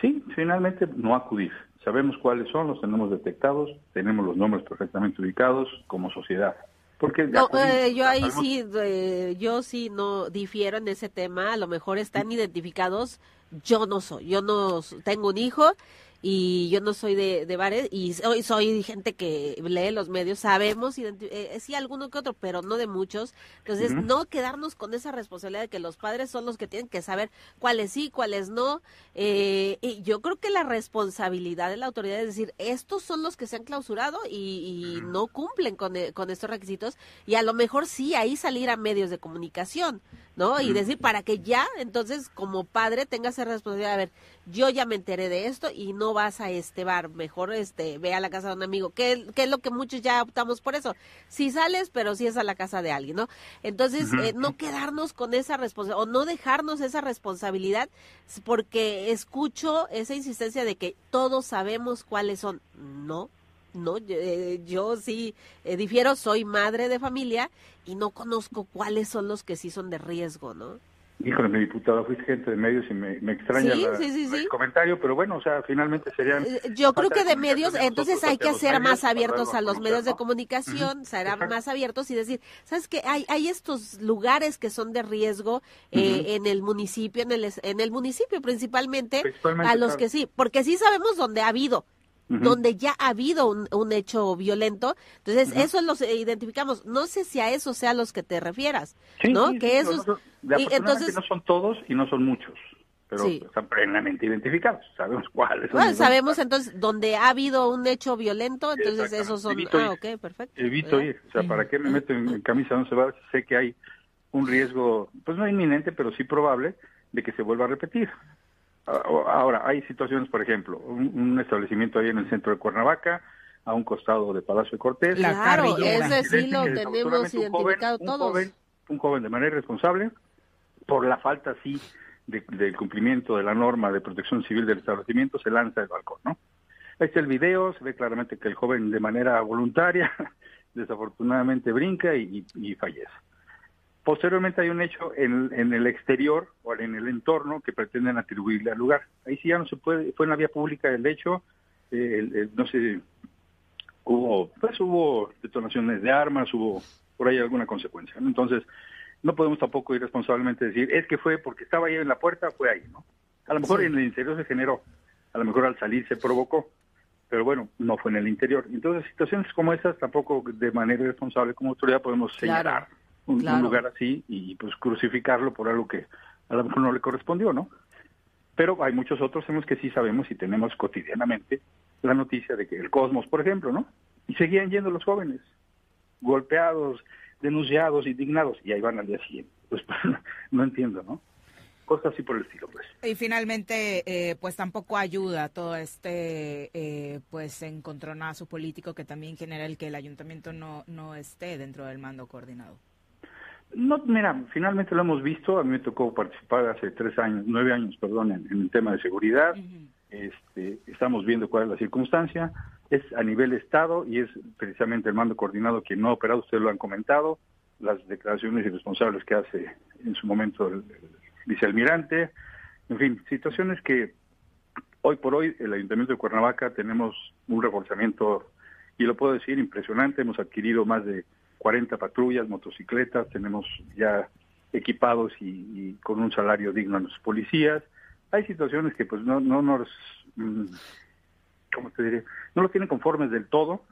Sí, finalmente no acudir. Sabemos cuáles son, los tenemos detectados, tenemos los nombres perfectamente ubicados como sociedad. Porque no, eh, yo ahí sí, eh, yo sí no difiero en ese tema. A lo mejor están identificados. Yo no soy, yo no tengo un hijo y yo no soy de, de bares y soy, soy gente que lee los medios, sabemos, eh, sí, alguno que otro, pero no de muchos. Entonces, no quedarnos con esa responsabilidad de que los padres son los que tienen que saber cuáles sí, cuáles no. Eh, y yo creo que la responsabilidad de la autoridad es decir, estos son los que se han clausurado y, no cumplen con, eh, con estos requisitos y a lo mejor sí ahí salir a medios de comunicación, ¿no? Y decir, para que ya, entonces, como padre, tengas esa responsabilidad, a ver, yo ya me enteré de esto y no vas a este bar, mejor este ve a la casa de un amigo, que, es lo que muchos ya optamos por eso. Si sales, pero si es a la casa de alguien, ¿no? Entonces, eh, no quedarnos con esa responsabilidad o no dejarnos esa responsabilidad porque escucho esa insistencia de que todos sabemos cuáles son. No, no, yo, eh, yo sí eh, difiero, soy madre de familia y no conozco cuáles son los que sí son de riesgo, ¿no? Híjole, mi diputada, fuiste gente de medios y me, extraña el comentario, pero bueno, o sea, finalmente serían... Eh, yo creo que de medios, entonces hay que ser más abiertos a los medios de comunicación, ser más abiertos y decir, ¿sabes qué? Hay, hay estos lugares que son de riesgo eh, en el municipio, en el, en el municipio principalmente, a los que sí, porque sí sabemos dónde ha habido, donde ya ha habido un, hecho violento. Entonces, eso los identificamos. No sé si a eso sea a los que te refieras, ¿no? que esos... y, entonces no son todos y no son muchos. Pero están plenamente identificados, sabemos cuáles son. Bueno, sabemos entonces donde ha habido un hecho violento, entonces esos son. ah, ok, perfecto. Evito ir, o sea, ¿para qué me meto en, camisa no se va? Sé que hay un riesgo, pues no inminente, pero sí probable, de que se vuelva a repetir. Ahora, hay situaciones, por ejemplo, un, establecimiento ahí en el centro de Cuernavaca, a un costado de Palacio de Cortés. Claro, ese sí lo tenemos identificado todos. Un joven, de manera irresponsable, por la falta, sí, del cumplimiento de la norma de protección civil del establecimiento, se lanza del balcón, ¿no? Ahí está el video, se ve claramente que el joven de manera voluntaria, desafortunadamente brinca y fallece. Posteriormente hay un hecho en, el exterior o en el entorno que pretenden atribuirle al lugar. Ahí sí ya no se puede, fue en la vía pública el hecho, eh, no sé, hubo, pues hubo detonaciones de armas, hubo por ahí alguna consecuencia. Entonces, no podemos tampoco irresponsablemente decir, es que fue porque estaba ahí en la puerta, fue ahí, ¿no? A lo mejor en el interior se generó, a lo mejor al salir se provocó, pero bueno, no fue en el interior. Entonces, situaciones como esas tampoco de manera irresponsable como autoridad podemos señalar un, lugar así y pues crucificarlo por algo que a lo mejor no le correspondió, ¿no? Pero hay muchos otros en los que sí sabemos y tenemos cotidianamente la noticia de que el Cosmos, por ejemplo, ¿no? Y seguían yendo los jóvenes, golpeados, denunciados, indignados, y ahí van al día siguiente. Pues no entiendo, ¿no? cosas así por el estilo, pues. Y finalmente, eh, pues tampoco ayuda todo este, eh, pues, encontronazo político que también genera el que el ayuntamiento no, no esté dentro del mando coordinado. No, mira, finalmente lo hemos visto. A mí me tocó participar hace tres años, nueve años, perdón, en, el tema de seguridad. este, estamos viendo cuál es la circunstancia. Es a nivel Estado y es precisamente el mando coordinado quien no ha operado. Ustedes lo han comentado. Las declaraciones irresponsables que hace en su momento el, vicealmirante. En fin, situaciones que hoy por hoy el Ayuntamiento de Cuernavaca tenemos un reforzamiento, y lo puedo decir, impresionante. Hemos adquirido más de 40 patrullas, motocicletas, tenemos ya equipados y, con un salario digno a los policías. Hay situaciones que pues no, no nos, mm, ¿cómo te diré? No los tienen conformes del todo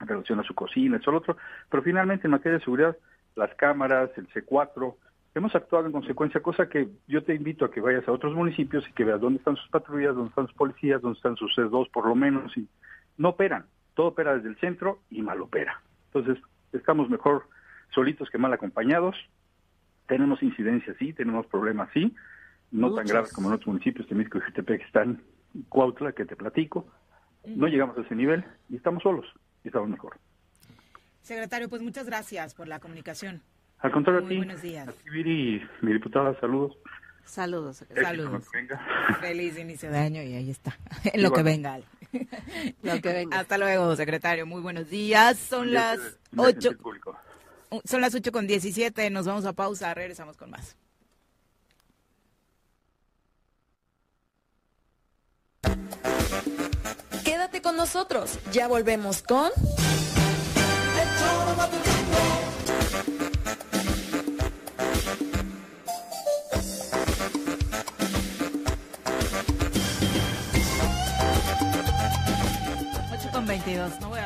en relación a su cocina, eso, lo otro, pero finalmente en materia de seguridad, las cámaras, el C4, hemos actuado en consecuencia, cosa que yo te invito a que vayas a otros municipios y que veas dónde están sus patrullas, dónde están sus policías, dónde están sus C2 por lo menos, y no operan, todo opera desde el centro y mal opera. Entonces, estamos mejor solitos que mal acompañados. Tenemos incidencias, sí, tenemos problemas, sí, no tan graves como en otros municipios, Temisco y Jutepec están Cuautla, que te platico. No llegamos a ese nivel y estamos solos y estamos mejor. Secretario, pues muchas gracias por la comunicación. Al contrario, a ti. Buenos días. A ti, Viri, mi diputada, saludos. Saludos, Saludos. Feliz inicio de año y ahí está. En lo que venga. lo que venga. Hasta luego, secretario. Muy buenos días. Son las ocho. Son las ocho con diecisiete. Nos vamos a pausa. Regresamos con más. Quédate con nosotros. Ya volvemos con.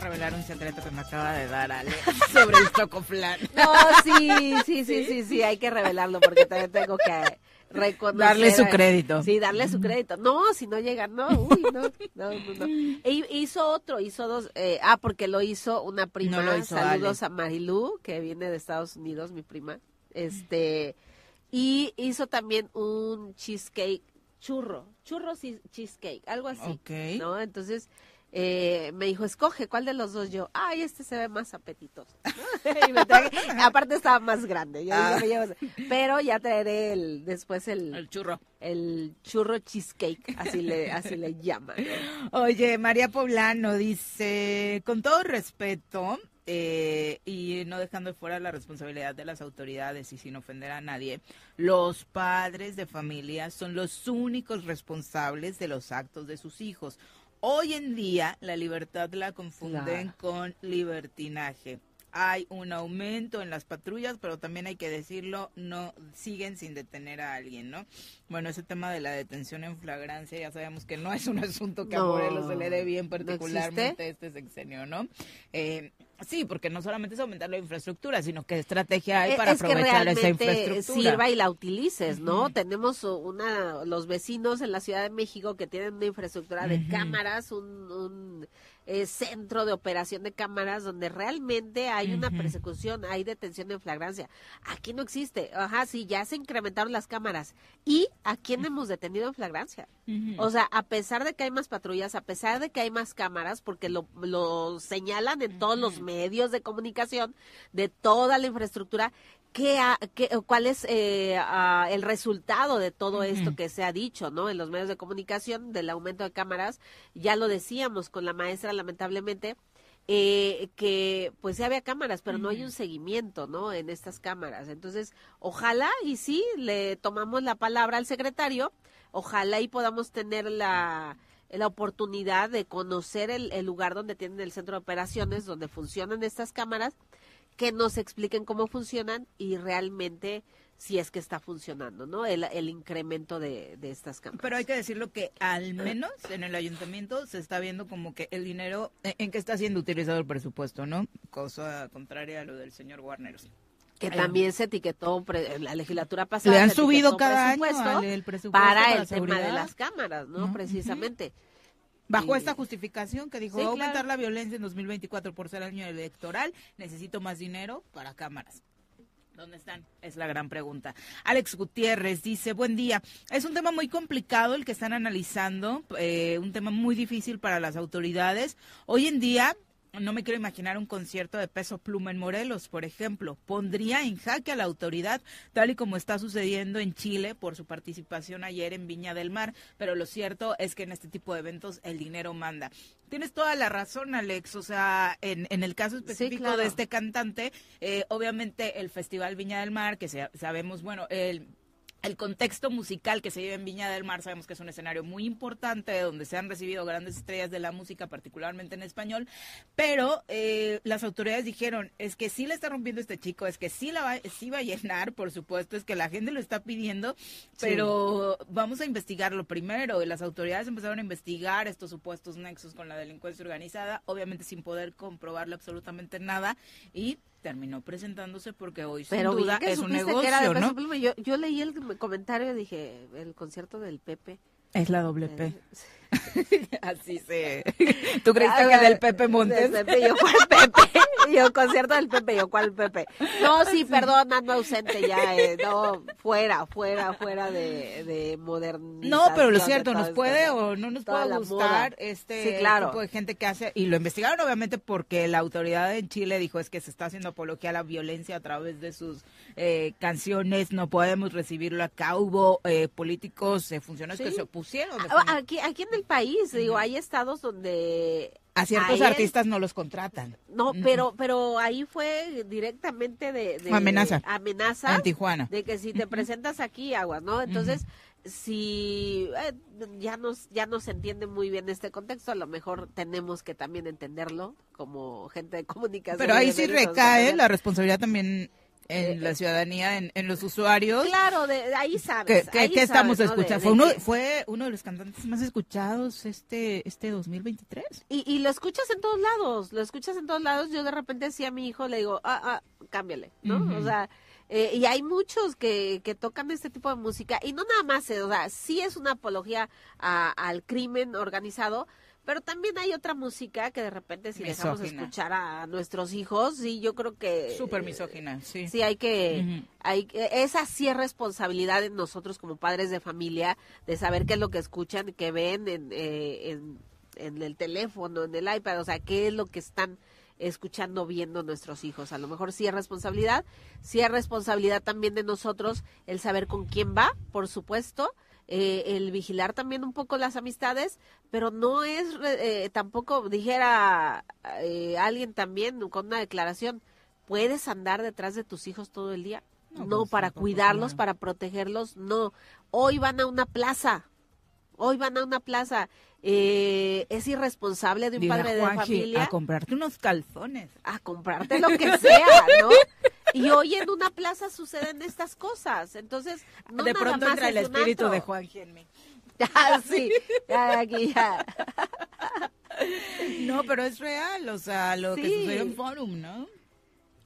Revelar un secreto que me acaba de dar Ale sobre el chocoflan. No, sí, sí, sí, sí, sí, hay que revelarlo porque también tengo que reconocer. Darle su crédito. Sí, darle su crédito. No, si no llega, no, uy, no, no, no. E hizo otro, hizo dos, eh, ah, porque lo hizo una prima. No lo hizo Saludos a Marilú, que viene de Estados Unidos, mi prima. Este, y hizo también un cheesecake churro, churros y cheesecake, algo así. Ok. ¿No? Entonces, eh, me dijo, escoge, ¿cuál de los dos? Yo, ay, este se ve más apetitoso. aparte estaba más grande. Ah. pero ya traeré el, después el... El churro. El churro cheesecake, así le, así le llaman. Oye, María Poblano dice, con todo respeto, eh, y no dejando de fuera la responsabilidad de las autoridades y sin ofender a nadie, los padres de familia son los únicos responsables de los actos de sus hijos. Hoy en día la libertad la confunden con libertinaje. Hay un aumento en las patrullas, pero también hay que decirlo, no siguen sin detener a alguien, ¿no? Bueno, ese tema de la detención en flagrancia, ya sabemos que no es un asunto que a Morelos se le dé bien particularmente este sexenio, ¿no? Eh, Sí, porque no solamente es aumentar la infraestructura, sino que estrategia hay para aprovechar esa infraestructura. sirva y la utilices, ¿no? Tenemos una los vecinos en la Ciudad de México que tienen una infraestructura de cámaras, un eh, centro de operación de cámaras donde realmente hay una persecución, hay detención en flagrancia. Aquí no existe. Ajá, sí, ya se incrementaron las cámaras. ¿Y a quién hemos detenido en flagrancia? O sea, a pesar de que hay más patrullas, a pesar de que hay más cámaras, porque lo, lo señalan en todos los medios de comunicación de toda la infraestructura, ¿Qué, qué, cuál es eh, el resultado de todo esto que se ha dicho no en los medios de comunicación del aumento de cámaras. Ya lo decíamos con la maestra lamentablemente eh, que pues ya había cámaras pero no hay un seguimiento no en estas cámaras. Entonces ojalá y sí le tomamos la palabra al secretario. Ojalá y podamos tener la la oportunidad de conocer el, el lugar donde tienen el centro de operaciones donde funcionan estas cámaras que nos expliquen cómo funcionan y realmente si es que está funcionando, ¿no? El, el incremento de, de, estas cámaras. Pero hay que decirlo que al menos en el ayuntamiento se está viendo como que el dinero en que está siendo utilizado el presupuesto, ¿no? Cosa contraria a lo del señor Guarneros. Que también se etiquetó la legislatura pasada. Le han subido cada año el presupuesto para el tema de las cámaras, ¿no? Precisamente. Bajo esta justificación que dijo, aumentar la violencia en 2024 por ser año electoral, necesito más dinero para cámaras. ¿Dónde están? Es la gran pregunta. Alex Gutiérrez dice, buen día. Es un tema muy complicado el que están analizando, eh, un tema muy difícil para las autoridades. Hoy en día no me quiero imaginar un concierto de peso pluma en Morelos, por ejemplo. Pondría en jaque a la autoridad, tal y como está sucediendo en Chile por su participación ayer en Viña del Mar. Pero lo cierto es que en este tipo de eventos el dinero manda. Tienes toda la razón, Alex. O sea, en, en el caso específico de este cantante, eh, obviamente el Festival Viña del Mar, que sabemos, bueno, el el contexto musical que se vive en Viña del Mar, sabemos que es un escenario muy importante, donde se han recibido grandes estrellas de la música, particularmente en español, pero eh, las autoridades dijeron, es que sí le está rompiendo este chico, es que sí, la va, sí va a llenar, por supuesto, es que la gente lo está pidiendo, pero vamos a investigarlo primero, y las autoridades empezaron a investigar estos supuestos nexos con la delincuencia organizada, obviamente sin poder comprobarle absolutamente nada, y terminó presentándose porque hoy sin duda es un negocio, ¿no? Yo, yo leí el comentario y dije, el concierto del Pepe. Es la doble P. Así se. ¿Tú creíste ah, que del Pepe Montes? Pepe, yo cuál Pepe. Yo concierto del Pepe, yo cuál Pepe. No, sí, perdón, ando ausente ya. Eh, no, fuera, fuera, fuera de, de modernidad. No, pero lo cierto, nos puede o no nos puede gustar este tipo de gente que hace. Y lo investigaron, obviamente, porque la autoridad en Chile dijo es que se está haciendo apología a la violencia a través de sus eh, canciones. No podemos recibirlo acá. Hubo eh, políticos, eh, funcionarios que se opusieron. Ah, aquí, aquí en el país. Digo, hay estados donde a ciertos artistas no los contratan. No, pero pero ahí fue directamente de, amenaza. amenaza en Tijuana. De que si te presentas aquí aguas, ¿no? Entonces, si eh, ya nos ya no se entiende muy bien este contexto, a lo mejor tenemos que también entenderlo como gente de comunicación. Pero ahí sí recae la responsabilidad también en la ciudadanía, en, en, los usuarios. Claro, de, ahí sabes. ¿Qué, estamos escuchando? fue, uno, fue uno de los cantantes más escuchados este este 2023. Y, y lo escuchas en todos lados, lo escuchas en todos lados. Yo de repente decía a mi hijo, le digo, ah, ah, cámbiale, ¿no? O sea, eh, y hay muchos que, que tocan este tipo de música y no nada más, o sea, sí es una apología al crimen organizado, pero también hay otra música que de repente si dejamos escuchar a nuestros hijos, sí, yo creo que... Súper misógina, sí. Sí, hay que... hay, esa sí es responsabilidad de nosotros como padres de familia, de saber qué es lo que escuchan, qué ven en, eh, en, en el teléfono, en el iPad, o sea, qué es lo que están escuchando, viendo nuestros hijos. A lo mejor sí es responsabilidad, sí es responsabilidad también de nosotros el saber con quién va, por supuesto, eh, el vigilar también un poco las amistades, pero no es eh, tampoco, dijera eh, alguien también con una declaración, puedes andar detrás de tus hijos todo el día. No, pues, para cuidarlos, para protegerlos, no. Hoy van a una plaza, hoy van a una plaza eh, es irresponsable de un padre de familia. A comprarte unos calzones. A comprarte lo que sea, ¿no? Y hoy en una plaza suceden estas cosas. Entonces, no de pronto entra el espíritu de Juan mí. Ah, sí, aquí ya. No, pero es real, o sea, lo que sucedió en Forum, ¿no?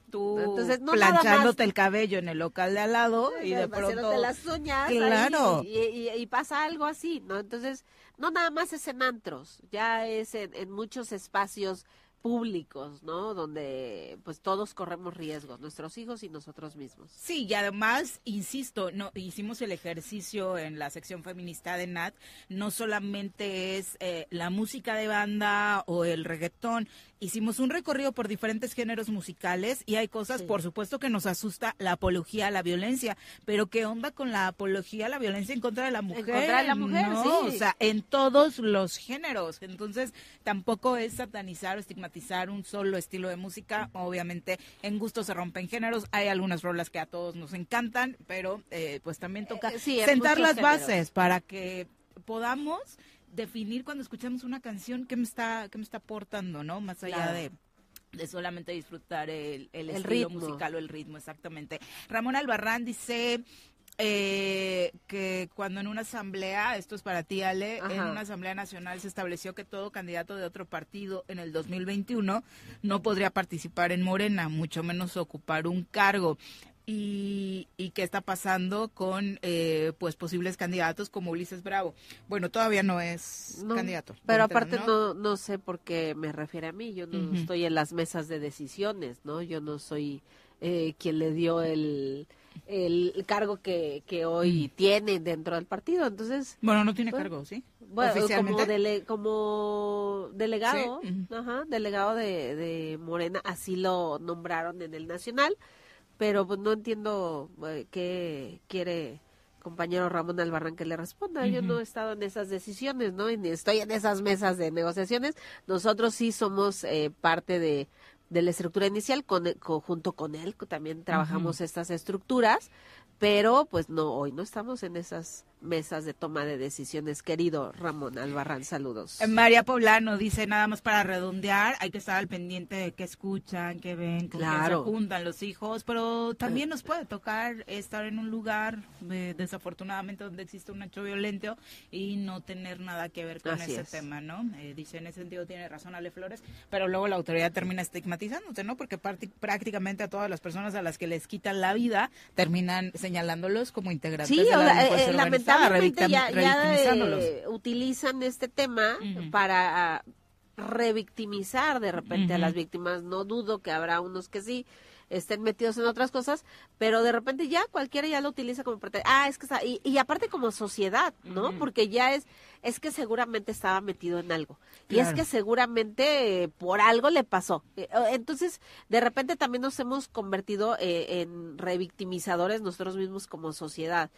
tú Entonces, no planchándote el cabello en el local de al lado y de pronto las uñas claro y, pasa algo así no entonces no nada más es en antros, ya es en, muchos espacios públicos, ¿no? Donde pues todos corremos riesgos, nuestros hijos y nosotros mismos. Sí, y además, insisto, no hicimos el ejercicio en la sección feminista de Nat, no solamente es eh, la música de banda o el reggaetón, hicimos un recorrido por diferentes géneros musicales y hay cosas, por supuesto, que nos asusta la apología a la violencia, pero ¿qué onda con la apología a la violencia en contra de la mujer? En contra de la mujer, sí. O sea, en todos los géneros. Entonces, tampoco es satanizar o estigmatizar un solo estilo de música. Obviamente, en gusto se rompen géneros. Hay algunas rolas que a todos nos encantan, pero eh, pues también toca eh, sentar las bases para que podamos definir cuando escuchamos una canción qué me está, qué me está aportando, ¿no? Más allá de de solamente disfrutar el, el, estilo musical o el ritmo, exactamente. Ramón Albarrán dice eh, que cuando en una asamblea, esto es para ti Ale, en una asamblea nacional se estableció que todo candidato de otro partido en el 2021 no podría participar en Morena, mucho menos ocupar un cargo y, qué está pasando con eh, pues posibles candidatos como Ulises Bravo. Bueno, todavía no es candidato. Pero aparte ¿no? ¿no? sé por qué me refiere a mí, yo no estoy en las mesas de decisiones, ¿no? Yo no soy eh, quien le dio el, el cargo que, que hoy tiene dentro del partido, entonces... Bueno, no tiene cargo, ¿sí? Bueno, como, como delegado, ajá, delegado de, de Morena, así lo nombraron en el Nacional pero pues no entiendo eh, qué quiere compañero Ramón Albarrán que le responda. Yo no he estado en esas decisiones, ¿no? Ni estoy en esas mesas de negociaciones. Nosotros sí somos eh, parte de, de la estructura inicial, con, junto con él también trabajamos estas estructuras, pero pues no, hoy no estamos en esas mesas de toma de decisiones, querido Ramón Albarrán, saludos. Eh, María Poblano dice, nada más para redondear, hay que estar al pendiente de qué escuchan, qué ven, cómo se juntan los hijos, pero también nos puede tocar estar en un lugar, eh, desafortunadamente, donde existe un hecho violento y no tener nada que ver con ese tema, ¿no? Eh, dice, en ese sentido tiene razón Ale Flores, pero luego la autoridad termina estigmatizándote, ¿no? Porque prácticamente a todas las personas a las que les quitan la vida terminan señalándolos como integrantes de la, ya, eh, utilizan este tema para ah, revictimizar de repente a las víctimas. No dudo que habrá unos que sí estén metidos en otras cosas, pero de repente ya cualquiera ya lo utiliza como ah, es que está, y, y aparte como sociedad, ¿no? Porque ya es, es que seguramente estaba metido en algo. Y es que seguramente eh, por algo le pasó. Eh, entonces, de repente también nos hemos convertido eh, en revictimizadores nosotros mismos como sociedad,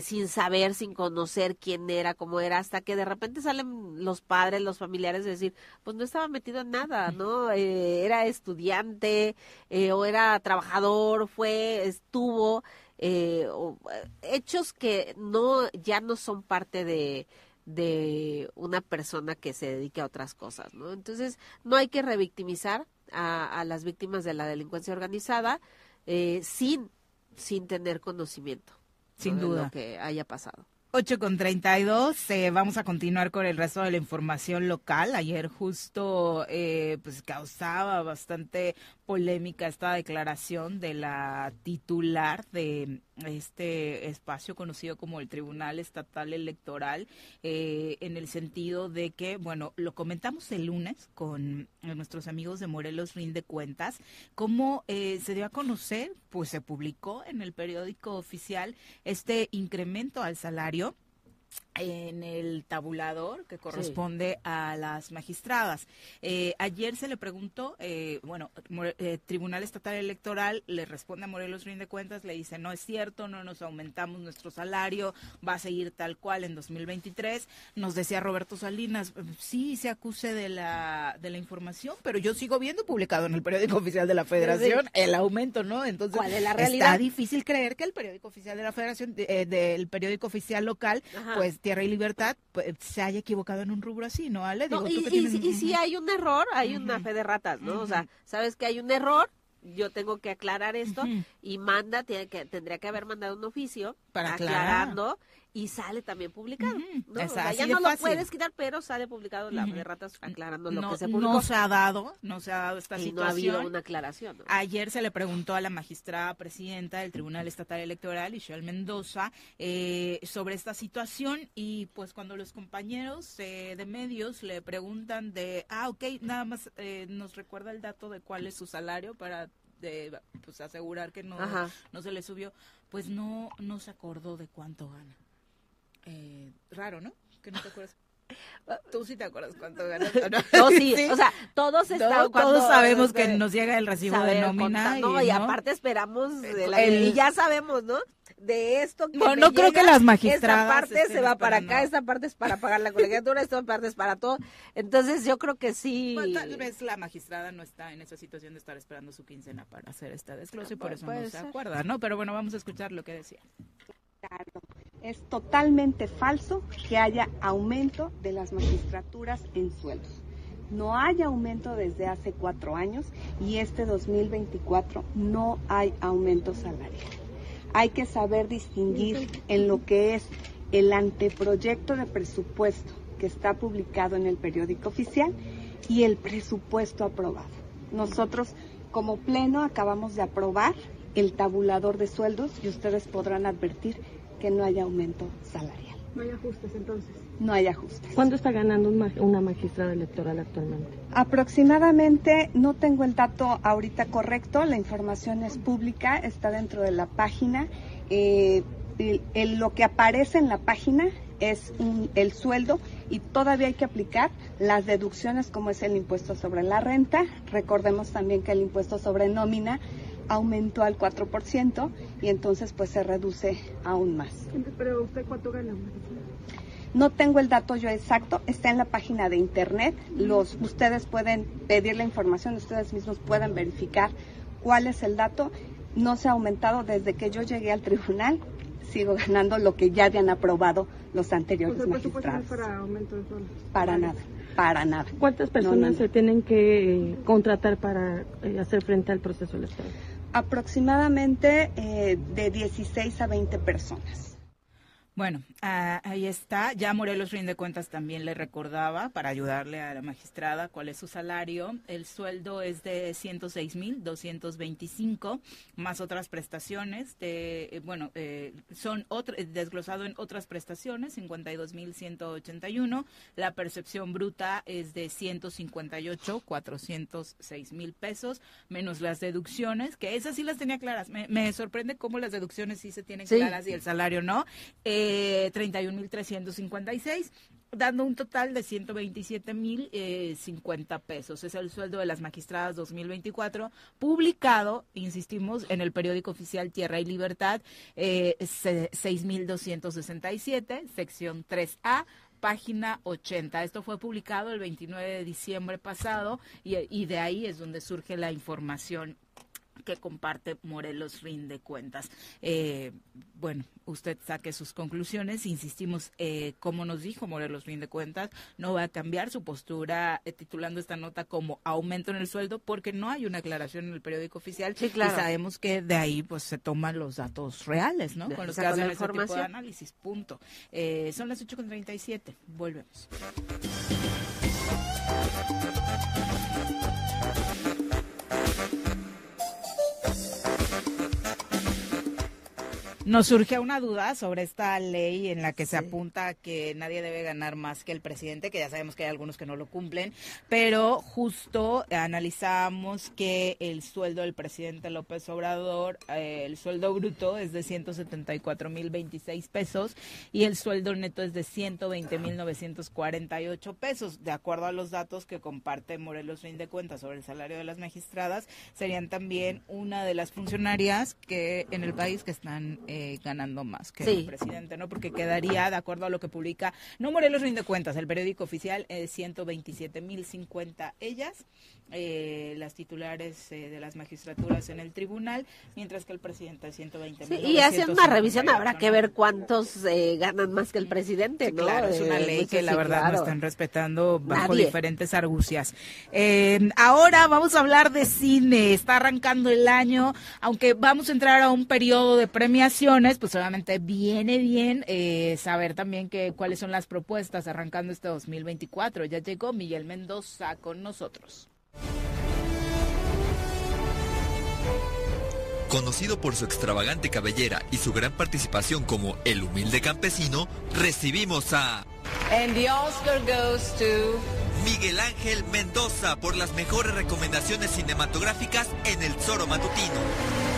sin saber, sin conocer quién era, cómo era, hasta que de repente salen los padres, los familiares, de decir, pues no estaba metido en nada, ¿no? era estudiante o era trabajador, fue, estuvo. hechos que no ya no son parte de de una persona que se dedique a otras cosas, ¿no? Entonces, no hay que revictimizar a, a las víctimas de la delincuencia organizada. eh, sin, sin tener conocimiento. Sin duda. De lo que haya pasado. 8 con 32, eh, vamos a continuar con el resto de la información local. Ayer justo eh, pues causaba bastante polémica esta declaración de la titular de este espacio conocido como el Tribunal Estatal Electoral, eh, en el sentido de que, bueno, lo comentamos el lunes con nuestros amigos de Morelos Rinde Cuentas, cómo eh, se dio a conocer, pues se publicó en el periódico oficial este incremento al salario en el tabulador que corresponde a las magistradas. Eh, ayer se le preguntó, eh, bueno, eh, Tribunal Estatal Electoral le responde a Morelos Rinde Cuentas, le dice, no es cierto, no nos aumentamos nuestro salario, va a seguir tal cual en 2023. Nos decía Roberto Salinas, sí se acuse de la, de la información, pero yo sigo viendo publicado en el periódico oficial de la Federación el aumento, ¿no? Entonces, ¿cuál es la realidad? Está difícil creer que el periódico oficial de la Federación, del periódico oficial local, pues Tierra y Libertad pues, se haya equivocado en un rubro así, ¿no, Ale? y, si hay un error, hay una fe de ratas, ¿no? O sea, sabes que hay un error, yo tengo que aclarar esto y manda, tiene que, tendría que haber mandado un oficio para aclarando y sale también publicado. ¿no? O sea, ya no lo puedes quitar, pero sale publicado la de ratas aclarando lo que se publicó. No se ha dado, no se ha dado esta y situación. no ha habido una aclaración. Ayer se le preguntó a la magistrada presidenta del Tribunal Estatal Electoral, Ishel Mendoza, eh, sobre esta situación y pues cuando los compañeros eh, de medios le preguntan de, ah, ok, nada más eh, nos recuerda el dato de cuál es su salario para de, pues asegurar que no, no se le subió, pues no, no se acordó de cuánto gana. Eh, raro, ¿no? Que no te acuerdas. Tú sí te acuerdas cuánto ganas. No, sí, o sea, todos estamos. Todos sabemos que nos llega el recibo de nómina. no, y, aparte esperamos, de la, y ya sabemos, ¿no? De esto que. Bueno, no creo que las magistradas. Esta parte se va para acá, esta parte es para pagar la colegiatura, esta parte es para todo. Entonces, yo creo que sí. tal vez la magistrada no está en esa situación de estar esperando su quincena para hacer esta desglose y por eso no se acuerda, ¿no? Pero bueno, vamos a escuchar lo que decía. Es totalmente falso que haya aumento de las magistraturas en sueldos. No hay aumento desde hace cuatro años y este 2024 no hay aumento salarial. Hay que saber distinguir en lo que es el anteproyecto de presupuesto que está publicado en el periódico oficial y el presupuesto aprobado. Nosotros como pleno acabamos de aprobar el tabulador de sueldos y ustedes podrán advertir que no haya aumento salarial. ¿No hay ajustes entonces? No hay ajustes. ¿Cuánto está ganando una magistrada electoral actualmente? Aproximadamente, no tengo el dato ahorita correcto, la información es pública, está dentro de la página. Eh, lo que aparece en la página es el sueldo y todavía hay que aplicar las deducciones como es el impuesto sobre la renta. Recordemos también que el impuesto sobre nómina aumentó al 4% y entonces pues se reduce aún más. ¿Pero usted cuánto gana? No tengo el dato yo exacto, está en la página de internet. Los ustedes pueden pedir la información, ustedes mismos pueden verificar cuál es el dato. No se ha aumentado desde que yo llegué al tribunal. Sigo ganando lo que ya habían aprobado los anteriores magistrados. para aumento de Para nada para nada. ¿Cuántas personas se tienen que contratar para eh, hacer frente al proceso electoral? Aproximadamente eh, de 16 a 20 personas. Bueno, ah, ahí está. Ya Morelos Rinde Cuentas también le recordaba para ayudarle a la magistrada cuál es su salario. El sueldo es de 106 mil 225 más otras prestaciones. De, eh, bueno, eh, son otro, desglosado en otras prestaciones 52 mil 181. La percepción bruta es de 158 406 mil pesos menos las deducciones que esas sí las tenía claras. Me, sorprende cómo las deducciones sí se tienen claras y el salario no. Eh, eh, 31.356, dando un total de 127.050 eh, pesos. Es el sueldo de las magistradas 2024, publicado, insistimos, en el periódico oficial Tierra y Libertad, eh, 6.267, sección 3A página 80. Esto fue publicado el 29 de diciembre pasado y, y, de ahí es donde surge la información que comparte Morelos Rinde Cuentas. Eh, bueno, usted saque sus conclusiones. Insistimos, eh, como nos dijo Morelos Rinde Cuentas, no va a cambiar su postura eh, titulando esta nota como aumento en el sueldo porque no hay una aclaración en el periódico oficial y sabemos que de ahí pues se toman los datos reales, ¿no? Con los que hacen ese tipo de análisis, punto. Son las 8.37, volvemos. Nos surge una duda sobre esta ley en la que se apunta que nadie debe ganar más que el presidente, que ya sabemos que hay algunos que no lo cumplen, pero justo analizamos que el sueldo del presidente López Obrador, eh, el sueldo bruto es de 174 mil 26 pesos y el sueldo neto es de 120 mil 948 pesos. De acuerdo a los datos que comparte Morelos Fin de Cuentas sobre el salario de las magistradas, serían también una de las funcionarias que en el país que están eh, ganando más que el presidente, ¿no? Porque quedaría, de acuerdo a lo que publica, no Morelos rinde cuentas, el periódico oficial, eh, 127.050 ellas, eh, las titulares eh, de las magistraturas en el tribunal, mientras que el presidente 120 sí, Y haciendo una revisión habrá que ver cuántos ganan más que el presidente, ¿no? Claro, es una ley que la verdad no están respetando bajo diferentes argucias. ahora vamos a hablar de cine, está arrancando el año, aunque vamos a entrar a un periodo de premiación pues obviamente viene bien eh, saber también que cuáles son las propuestas arrancando este 2024. Ya llegó Miguel Mendoza con nosotros. Conocido por su extravagante cabellera y su gran participación como el humilde campesino, recibimos a... And the Oscar goes to... Miguel Ángel Mendoza por las mejores recomendaciones cinematográficas en El Zoro Matutino.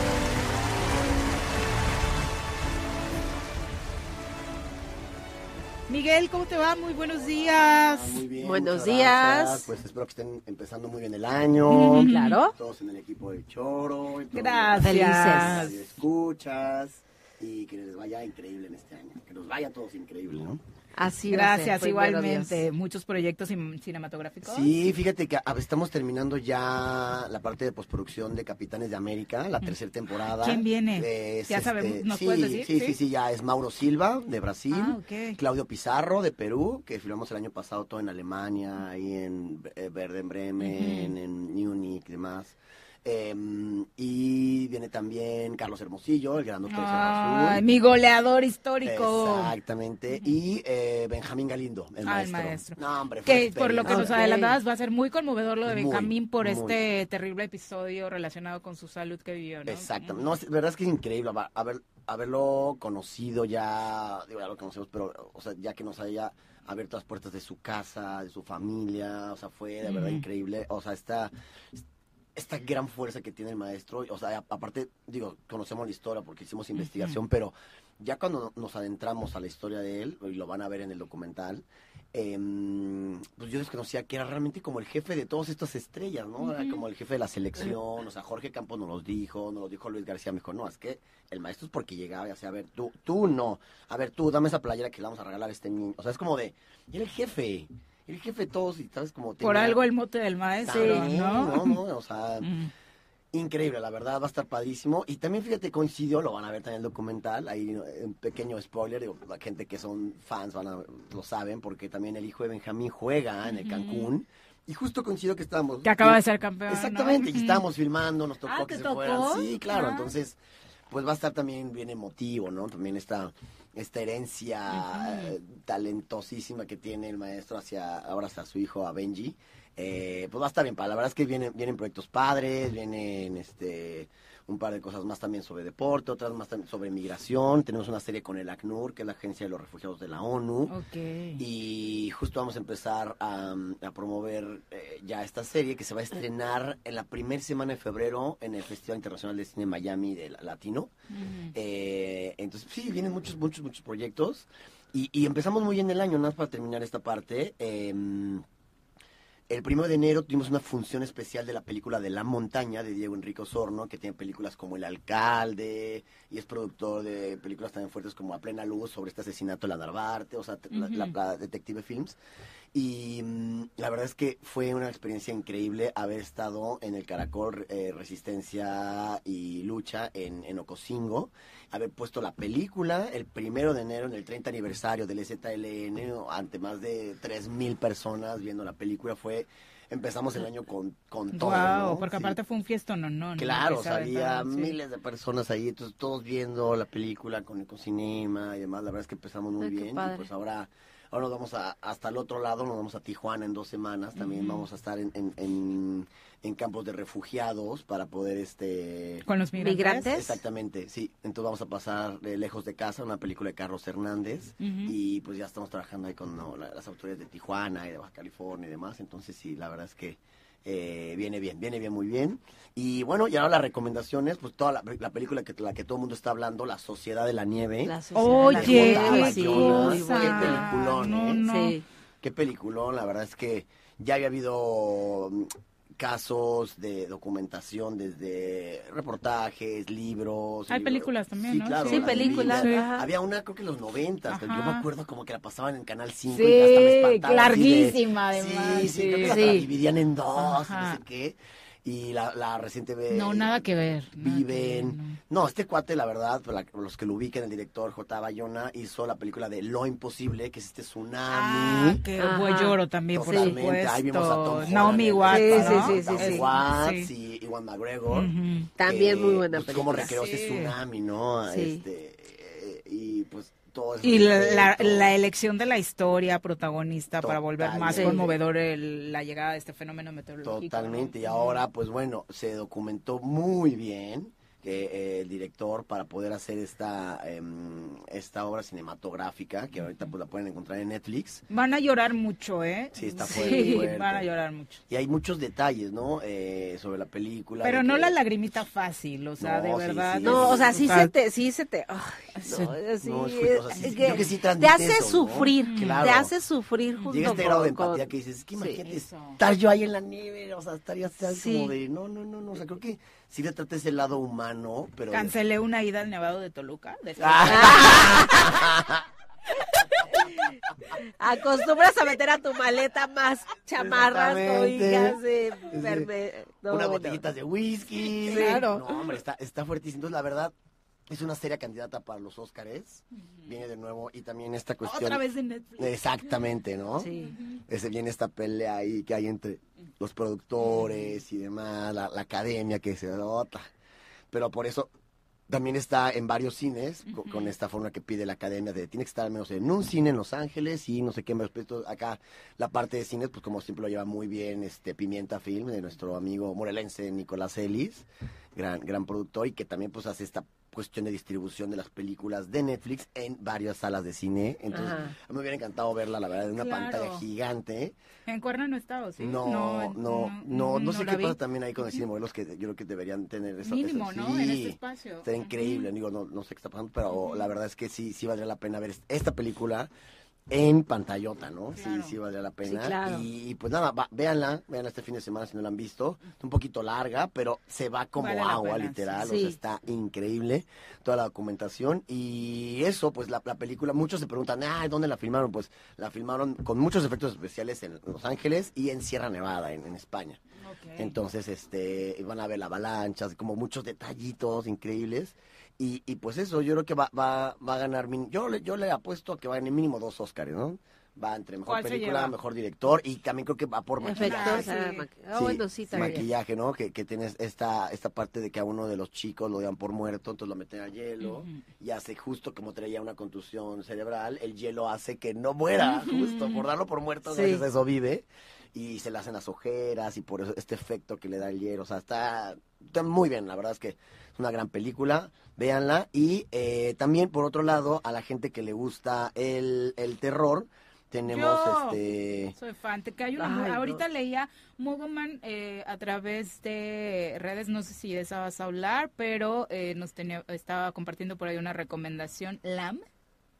Miguel, ¿cómo te va? Muy buenos días. muy bien, buenos días. Pues espero que estén empezando muy bien el año. claro. Todos en el equipo del Choro. Gracias. Felices. Escuchas y que les vaya increíble en este año. Que nos vaya a todos increíble, ¿no? Así Gracias, igualmente. Muchos proyectos cinematográficos. Sí, fíjate que estamos terminando ya la parte de postproducción de Capitanes de América, la tercera temporada. ¿Quién viene? ya sabemos, este, ¿nos puedes decir? Sí, sí, sí, ya es Mauro Silva de Brasil, ah, Claudio Pizarro de Perú, que filmamos el año pasado todo en Alemania, ahí en eh, Verde, en Bremen, en Múnich y demás. Em, y viene también Carlos Hermosillo, el gran Azul. Mi goleador histórico. Exactamente. Y eh, Benjamín Galindo, el ah, maestro. que por lo que nos adelantabas va a ser muy conmovedor lo de Benjamín por este terrible episodio relacionado con su salud que vivió, ¿no? Exacto. No, la verdad es que es increíble haber, haberlo conocido ya, digo, ya lo conocemos, pero, o sea, ya que nos haya abierto las puertas de su casa, de su familia, o sea, fue de verdad increíble. O sea, está esta gran fuerza que tiene el maestro, o sea, aparte, digo, conocemos la historia porque hicimos investigación, pero ya cuando nos adentramos a la historia de él, y lo van a ver en el documental, em, pues yo desconocía que era realmente como el jefe de todas estas estrellas, ¿no? Era como el jefe de la selección, o sea, Jorge Campos nos lo dijo, nos lo dijo Luis García, me dijo, no, es que el maestro es porque llegaba y hacía, a ver, tú, tú no, a ver, tú, dame esa playera que le vamos a regalar a este niño, o sea, es como de, y era el jefe, el jefe de todos y sabes como por algo el mote del maestro no no no o sea mm. increíble la verdad va a estar padrísimo y también fíjate coincidió lo van a ver también el documental ahí un pequeño spoiler digo la gente que son fans van a lo saben porque también el hijo de Benjamín juega en el Cancún y justo coincidió que estábamos... Que acaba de ser campeón. Exactamente, y estábamos filmando, nos tocó ah, que se fueran. Sí, claro, entonces, pues va a estar también bien emotivo, ¿no? También está esta herencia talentosísima que tiene el maestro hacia ahora hacia su hijo a Benji eh, pues va a estar bien la verdad es que vienen vienen proyectos padres vienen este un par de cosas más también sobre deporte, otras más también sobre migración. Tenemos una serie con el ACNUR, que es la Agencia de los Refugiados de la ONU. Y justo vamos a empezar a, promover eh, ya esta serie que se va a estrenar en la primera semana de febrero en el Festival Internacional de Cine Miami de Latino. Eh, entonces, sí, vienen muchos, muchos, muchos proyectos. Y, y, empezamos muy bien el año, nada más para terminar esta parte. Eh, el primero de enero tuvimos una función especial de la película de La Montaña de Diego Enrique Osorno, que tiene películas como El Alcalde y es productor de películas también fuertes como A Plena Luz sobre este asesinato de la Narvarte, o sea, la, Detective Films. Y mm, la verdad es que fue una experiencia increíble haber estado en el Caracol eh, Resistencia y Lucha en, en Ocosingo, haber puesto la película el primero de enero en el 30 aniversario del ZLN ante más de 3.000 personas viendo la película. Fue empezamos el año con, con todo. Wow, porque aparte fue un fiesto, no, no. Claro, había miles de personas ahí, entonces todos viendo la película con el Ecocinema y demás. La verdad es que empezamos muy bien y pues ahora Ahora nos vamos a, hasta el otro lado, nos vamos a Tijuana en dos semanas. También vamos a estar en, en, en, campos de refugiados para poder este con los migrantes. Exactamente, sí. Entonces vamos a pasar lejos de casa, una película de Carlos Hernández y pues ya estamos trabajando ahí con las autoridades de Tijuana y de Baja California y demás. Entonces sí, la verdad es que eh, viene bien, viene bien, muy bien. Y bueno, y ahora las recomendaciones, pues toda la, película que la que todo el mundo está hablando, La Sociedad de la Nieve. Oye, qué, qué peliculón, ¿eh? Qué peliculón, la verdad es que ya había habido casos de documentación desde reportajes, libros. Hay películas también, sí, ¿no? Claro, sí, películas. Había una, creo que en los 90, yo me acuerdo como que la pasaban en Canal 5 sí, y hasta me espantaba. larguísima además. Sí, sí, creo que la dividían en dos, no sé qué y la, la reciente vez. No, nada que ver. Viven. no. este cuate, la verdad, los que lo ubiquen, el director J. Bayona hizo la película de Lo Imposible, que es este tsunami. Ah, que buen lloro también, por supuesto. Ahí vimos a Tom Naomi Watts, sí, sí, sí, Watts y Iwan McGregor. También muy buena pues, película. Cómo recreó ese tsunami, ¿no? Este, eh, y pues y la, la, elección de la historia protagonista para volver más conmovedor la llegada de este fenómeno meteorológico. Totalmente, y ahora pues bueno, se documentó muy bien eh, el director para poder hacer esta em, esta obra cinematográfica que ahorita pues la pueden encontrar en Netflix. Van a llorar mucho, ¿eh? Sí, está fuerte, van a llorar mucho. Y hay muchos detalles, ¿no? Eh, sobre la película. Pero no la lagrimita fácil, o sea, de verdad. no, o sea, sí se te, sí se te, te hace sufrir, te hace sufrir junto Llega este grado de empatía que dices, es que imagínate estar yo ahí en la nieve, o sea, estaría como de, no, no, no, no, o sea, creo que sí le trata ese lado humano, pero... Cancelé una ida al Nevado de Toluca. Acostumbras a meter a tu maleta más chamarras, cobijas, eh, unas botellitas de whisky. Claro. No, hombre, está, está fuertísimo. Entonces, la verdad, es una seria candidata para los Óscares. Viene de nuevo y también esta cuestión. Otra vez en Netflix. Exactamente, ¿no? Sí. Ese, viene esta pelea ahí que hay entre los productores y demás, la, academia que se nota. Pero por eso también está en varios cines con, esta forma que pide la academia de tiene que estar al menos en un cine en Los Ángeles y no sé qué más. Acá la parte de cines, pues como siempre lo lleva muy bien este Pimienta Film de nuestro amigo morelense Nicolás Ellis, gran, gran productor y que también pues hace esta cuestión de distribución de las películas de Netflix en varias salas de cine. Entonces, a mí me hubiera encantado verla, la verdad, en una pantalla gigante. En Cuerna no estaba, ¿sí? No, no, no, no, no, sé qué pasa también ahí con el cine modelos que yo creo que deberían tener eso. Mínimo, ¿no? en este espacio. Está increíble, digo, no, no sé qué está pasando, pero la verdad es que sí, sí valdría la pena ver esta película en pantallota, ¿no? Sí, sí vale la pena. y, pues nada, véanla, véanla este fin de semana si no la han visto. Es un poquito larga, pero se va como agua, literal. O sea, está increíble toda la documentación. Y eso, pues la, película, muchos se preguntan, ah, ¿dónde la filmaron? Pues la filmaron con muchos efectos especiales en Los Ángeles y en Sierra Nevada, en, España. Entonces, este, van a ver la avalancha, como muchos detallitos increíbles. Y, y pues eso, yo creo que va, va, va a ganar. Yo, le, yo le apuesto a que va en el mínimo dos Oscars, ¿no? Va entre mejor película, mejor director y también creo que va por maquillaje. Ah, bueno, sí, maquillaje, ¿no? Que, que tienes esta, esta parte de que a uno de los chicos lo dan por muerto, entonces lo meten al hielo y hace justo como traía una contusión cerebral, el hielo hace que no muera, justo por darlo por muerto, eso vive y se le hacen las ojeras y por eso este efecto que le da el hielo, o sea, está, está muy bien, la verdad es que es una gran película véanla. Y eh, también, por otro lado, a la gente que le gusta el, el terror, tenemos este soy fan. Te cae ahorita leía Mogoman eh, a través de redes no sé si de esa vas a hablar pero eh, nos tenía estaba compartiendo por ahí una recomendación Lam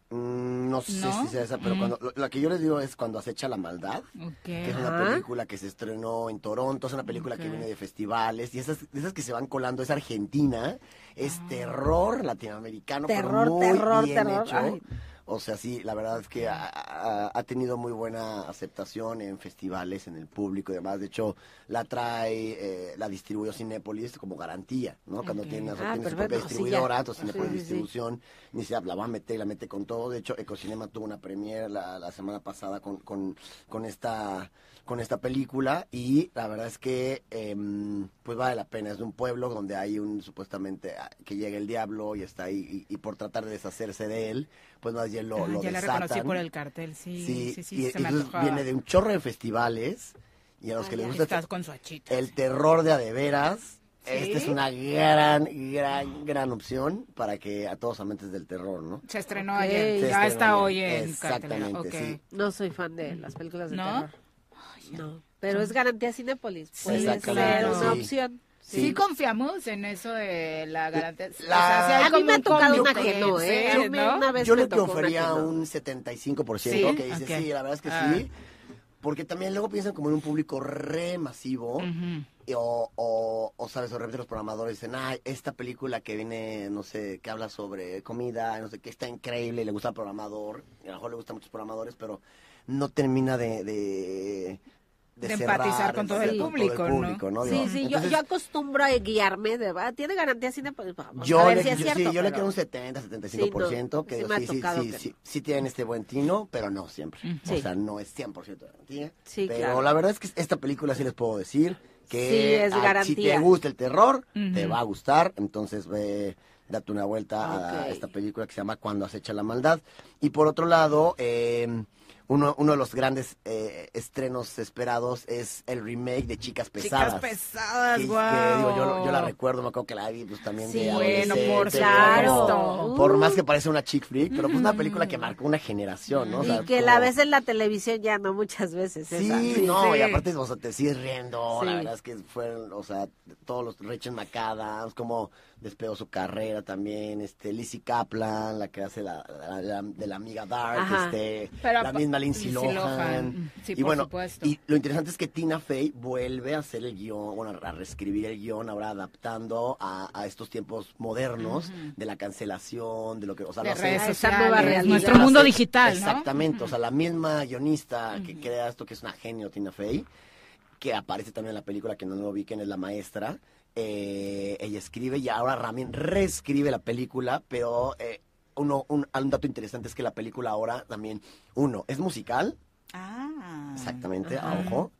Mm, no sé si sea esa, pero mm. cuando la que yo les digo es cuando acecha la maldad, que es una película que se estrenó en Toronto, es una película que viene de festivales y esas, esas que se van colando es Argentina, es ah. terror latinoamericano, terror, terror, bien terror. Hecho. O sea, sí, la verdad es que ha, tenido muy buena aceptación en festivales, en el público y demás. De hecho, la trae, eh, la distribuyó Cinépolis como garantía, ¿no? Cuando tiene, ah, su propia distribuidora, entonces Cinépolis Distribución, ni se la va a meter y la mete con todo. De hecho, Ecocinema tuvo una premiere la, la semana pasada con, con, con esta con esta película y la verdad es que em, pues vale la pena. Es de un pueblo donde hay un supuestamente que llega el diablo y está ahí y, por tratar de deshacerse de él, pues más bien lo, ah, lo ya la reconocí por el cartel, sí, sí, sí, se me viene de un chorro de festivales y a los que les gusta con el terror de adeveras. Esta es una gran, gran, gran opción para que a todos amantes del terror, ¿no? Se estrenó ayer, ya está hoy en Exactamente, sí. No soy fan de las películas de terror. No, pero es garantía Cinepolis. Puede ser una opción. Sí. confiamos en eso de la garantía. a mí me ha tocado una que no, ¿eh? Yo, una vez yo le confería un 75%, que dice, sí, la verdad es que ah. sí. Porque también luego piensan como en un público re masivo. o, o, o, sabes, o repente los programadores dicen, ah, esta película que viene, no sé, que habla sobre comida, no sé qué, está increíble, y le gusta al programador, a lo mejor le gustan muchos programadores, pero no termina de de, empatizar con todo, el público, ¿no? Sí, sí, yo, yo, acostumbro a guiarme, de, ¿verdad? ¿tiene garantía cine? Pues vamos yo a ver le, si es yo, cierto. Sí, yo le quiero un 70, 75%, que sí, sí, sí, sí, sí, tienen este buen tino, pero no siempre. O sea, no es 100% de garantía. Sí, pero la verdad es que esta película sí les puedo decir que es garantía. si te gusta el terror, te va a gustar, entonces ve date una vuelta a esta película que se llama Cuando acecha la maldad. Y por otro lado, eh, uno, uno de los grandes eh, estrenos esperados es el remake de Chicas Pesadas. Chicas Pesadas, que, yo, la recuerdo, me acuerdo que la vi pues también sí, de bueno, por claro. Por más que parece una chick flick, pero pues una película que marcó una generación, ¿no? y que la ves en la televisión ya no muchas veces. Sí, no, y aparte, o sea, te sigues riendo, la verdad es que fueron, o sea, todos los Rachel McAdams, como despegó su carrera también, este, Lizzie Kaplan, la que hace la, de la amiga Dark, este, la misma Lindsay Lohan. y bueno, y lo interesante es que Tina Fey vuelve a hacer el guion, bueno, a reescribir el guion, ahora adaptando a, estos tiempos modernos de la cancelación, de lo que, o sea, de redes sociales, nuestro mundo digital, Exactamente, o sea, la misma guionista que crea esto, que es una genio, Tina Fey, que aparece también en la película que no lo vi, que es la maestra, eh, ella escribe y ahora Ramin reescribe la película, pero eh, uno, un, dato interesante es que la película ahora también, uno, es musical. Ah. Exactamente, ojo.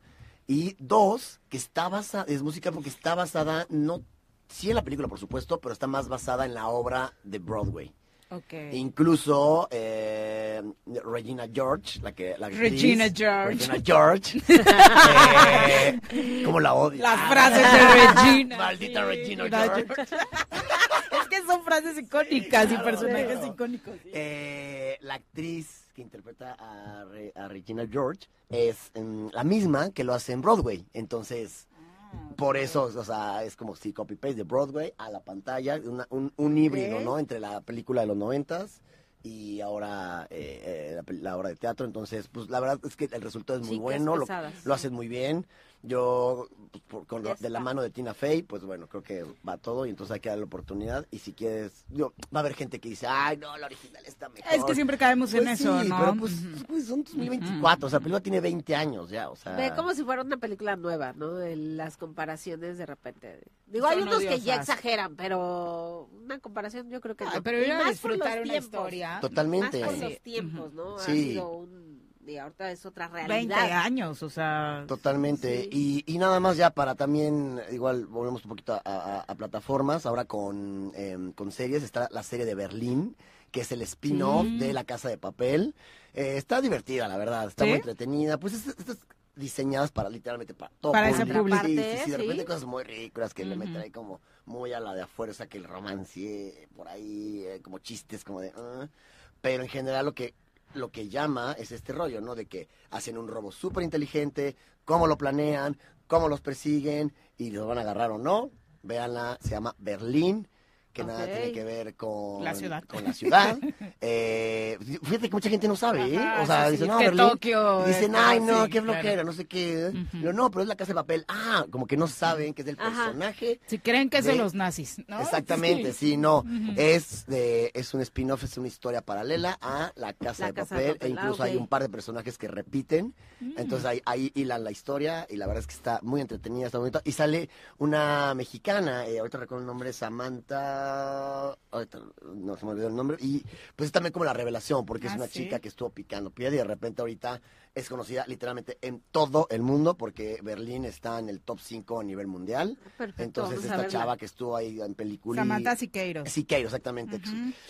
Y dos, que está basada, es musical porque está basada, no, sí en la película por supuesto, pero está más basada en la obra de Broadway. Okay. Incluso eh, Regina George, la que la Regina George. Regina George. eh, ¿Cómo la odio? Las frases de Regina. Maldita Regina George. es que son frases icónicas y personajes icónicos. Eh, la actriz que interpreta a, a Regina George es mm, la misma que lo hace en Broadway. Entonces, por eso, o sea, es como si copy-paste de Broadway a la pantalla, un, un, híbrido, ¿no? Entre la película de los noventas y ahora eh, eh, la, obra de teatro. Entonces, pues la verdad es que el resultado es muy bueno, lo, lo, hacen muy bien. Yo, pues, con de la mano de Tina Fey, pues bueno, creo que va todo y entonces hay que darle la oportunidad. Y si quieres, yo, va a haber gente que dice, ay, no, la original está mejor. Es que siempre caemos en pues eso, sí, ¿no? Pero pues, pues son 2024, o sea, la película tiene 20 años ya, o sea. Ve como si fuera una película nueva, ¿no? De las comparaciones de repente. Digo, hay unos que ya exageran, pero una comparación yo creo que no. Pero yo disfrutar una historia. Totalmente. Más por los tiempos, ¿no? Sí. Ha sido un y ahorita es otra realidad. 20 años, o sea. Totalmente. Y, y, nada más ya para también, igual volvemos un poquito a, plataformas, ahora con, em, con series, está la serie de Berlín, que es el spin-off de La Casa de Papel. Eh, está divertida, la verdad, está muy entretenida. Pues estas diseñadas para literalmente para todo para ese público. Sí, sí, sí, de repente cosas muy ricas que le meten ahí como muy a la de afuerza que el romance por ahí, eh, como chistes como de... Ah". pero en general lo que lo que llama es este rollo, ¿no? De que hacen un robo súper inteligente, cómo lo planean, cómo los persiguen y los van a agarrar o no. Véanla, se llama Berlín, que nada tiene que ver con la ciudad. Con la ciudad. eh, fíjate que mucha gente no sabe, ¿eh? o sea, dicen, no, que Tokio, dicen, ay, no, qué flojera, no sé qué. no, pero es la casa de papel. Ah, como que no saben que es el personaje. Si creen que es de los nazis, ¿no? Exactamente, sí, no. Es de, es un spin-off, es una historia paralela a la casa, de, papel, e incluso hay un par de personajes que repiten. Mm. Entonces ahí, ahí hilan la historia y la verdad es que está muy entretenida, está bonito. Y sale una mexicana, eh, ahorita recuerdo el nombre, Samantha, ahorita no se me olvidó el nombre, y pues es también como la revelación, porque es ah, una chica que estuvo picando piedra y de repente ahorita es conocida literalmente en todo el mundo, porque Berlín está en el top 5 a nivel mundial. Entonces esta chava que estuvo ahí en película. Samantha Siqueiros. Siqueiros, exactamente.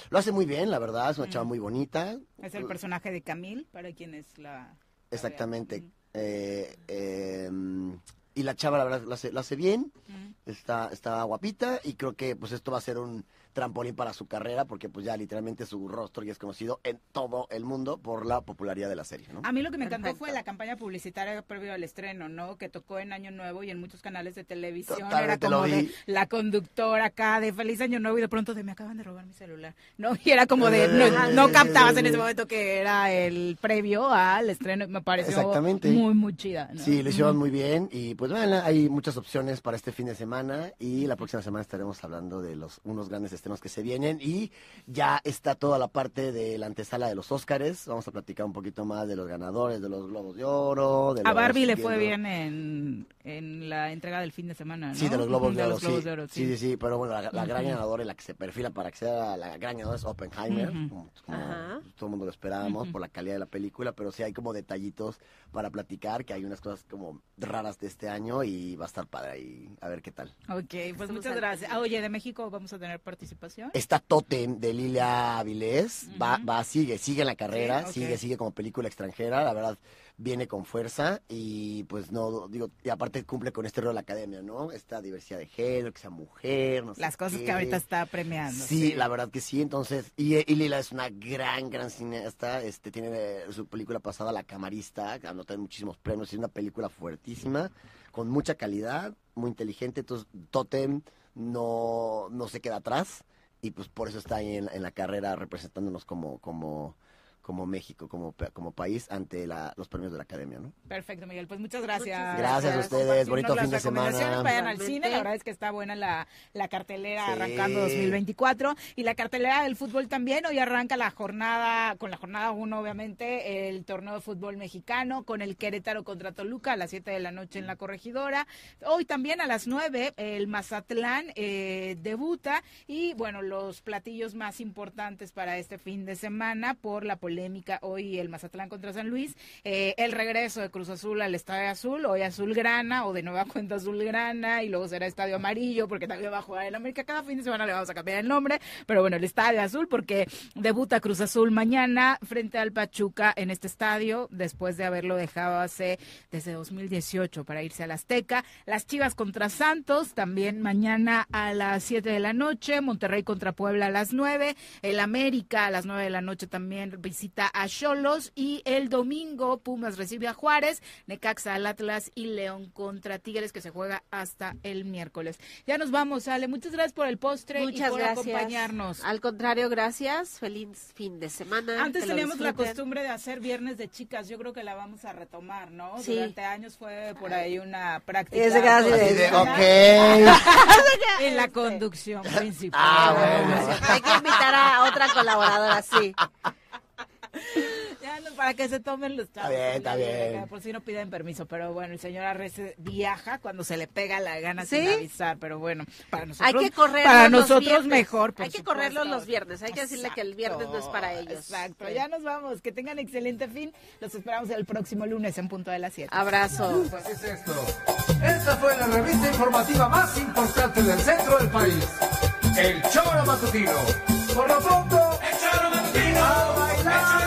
Lo hace muy bien, la verdad, es una chava muy bonita. Es el personaje de Camille, para quienes la... Exactamente. Eh, em, y la chava, la verdad, lo hace, lo hace bien, está, está guapita y creo que pues esto va a ser un trampolín para su carrera porque pues ya literalmente su rostro ya es conocido en todo el mundo por la popularidad de la serie, ¿no? A mí lo que me encantó fue la campaña publicitaria previo al estreno, ¿no? Que tocó en Año Nuevo y en muchos canales de televisión era como de la conductora acá de Feliz Año Nuevo y de pronto de me acaban de robar mi celular, ¿no? Y era como de no, captabas en ese momento que era el previo al estreno, me pareció muy muy chida, ¿no? Sí, lo hicieron muy bien y pues bueno, hay muchas opciones para este fin de semana y la próxima semana estaremos hablando de los unos grandes estrenos que se vienen y ya está toda la parte de la antesala de los Óscares. Vamos a platicar un poquito más de los ganadores, de los Globos de Oro. De a Barbie le fue bien en, en, la entrega del fin de semana, ¿no? Sí, de los Globos, de, Oro, sí. sí. sí, pero bueno, la, gran ganadora y la que se perfila para que sea la gran ganadora es Oppenheimer, como, todo el mundo lo esperábamos por la calidad de la película, pero sí hay como detallitos para platicar, que hay unas cosas como raras de este año y va a estar padre ahí, a ver qué tal. Ok, pues muchas gracias. Ah, oye, de México vamos a tener participación Está Totem de Lilia Avilés, va, va, sigue, sigue en la carrera, sigue, sigue como película extranjera, la verdad viene con fuerza y pues no, digo, y aparte cumple con este rol de la academia, ¿no? Esta diversidad de género, que sea mujer, no sé Las cosas que ahorita está premiando. Sí, la verdad que sí, entonces, y, Lila es una gran, gran cineasta, este, tiene su película pasada, La Camarista, que anotó muchísimos premios, es una película fuertísima, con mucha calidad, muy inteligente, entonces Totem no, no se queda atrás y pues por eso está ahí en, en la carrera representándonos como, como como México, como, como país, ante la, los premios de la academia, ¿no? Perfecto, Miguel. Pues muchas gracias. Gracias a ustedes. Bonito fin de semana. Vayan al cine. La verdad es que está buena la, la cartelera arrancando 2024. Y la cartelera del fútbol también. Hoy arranca la jornada, con la jornada 1, obviamente, el torneo de fútbol mexicano con el Querétaro contra Toluca a las 7 de la noche en la corregidora. Hoy también a las 9 el Mazatlán eh, debuta. Y bueno, los platillos más importantes para este fin de semana por la política polémica hoy el Mazatlán contra San Luis, eh, el regreso de Cruz Azul al Estadio Azul, hoy Azul Grana o de nueva cuenta Azul Grana y luego será Estadio Amarillo porque también va a jugar en América. Cada fin de semana le vamos a cambiar el nombre, pero bueno, el Estadio Azul porque debuta Cruz Azul mañana frente al Pachuca en este estadio después de haberlo dejado hace desde 2018 para irse al Azteca. Las Chivas contra Santos también mañana a las 7 de la noche, Monterrey contra Puebla a las 9, el América a las 9 de la noche también visita a Cholos y el domingo Pumas recibe a Juárez, Necaxa al Atlas y León contra Tigres que se juega hasta el miércoles. Ya nos vamos, Ale. Muchas gracias por el postre y por acompañarnos. Al contrario, gracias. Feliz fin de semana. Antes teníamos la costumbre de hacer viernes de chicas. Yo creo que la vamos a retomar, ¿no? Sí. Durante años fue por ahí una práctica. Es de, en la conducción principal. Ah, Hay que invitar a otra colaboradora, sí. ya no, para que se tomen los chavos. Está bien, está bien. Por si no piden permiso, pero bueno, el señor Arres viaja cuando se le pega la gana sin avisar, pero bueno, para nosotros, hay que correr para nosotros mejor. hay que correrlos los viernes, hay que decirle que el viernes no es para ellos. Exacto, ya nos vamos, que tengan excelente fin, los esperamos el próximo lunes en punto de las 7. Abrazo. Así es esto. Esta fue la revista informativa más importante del centro del país, el Choro Matutino. Por lo pronto, el Choro Matutino. Thank you.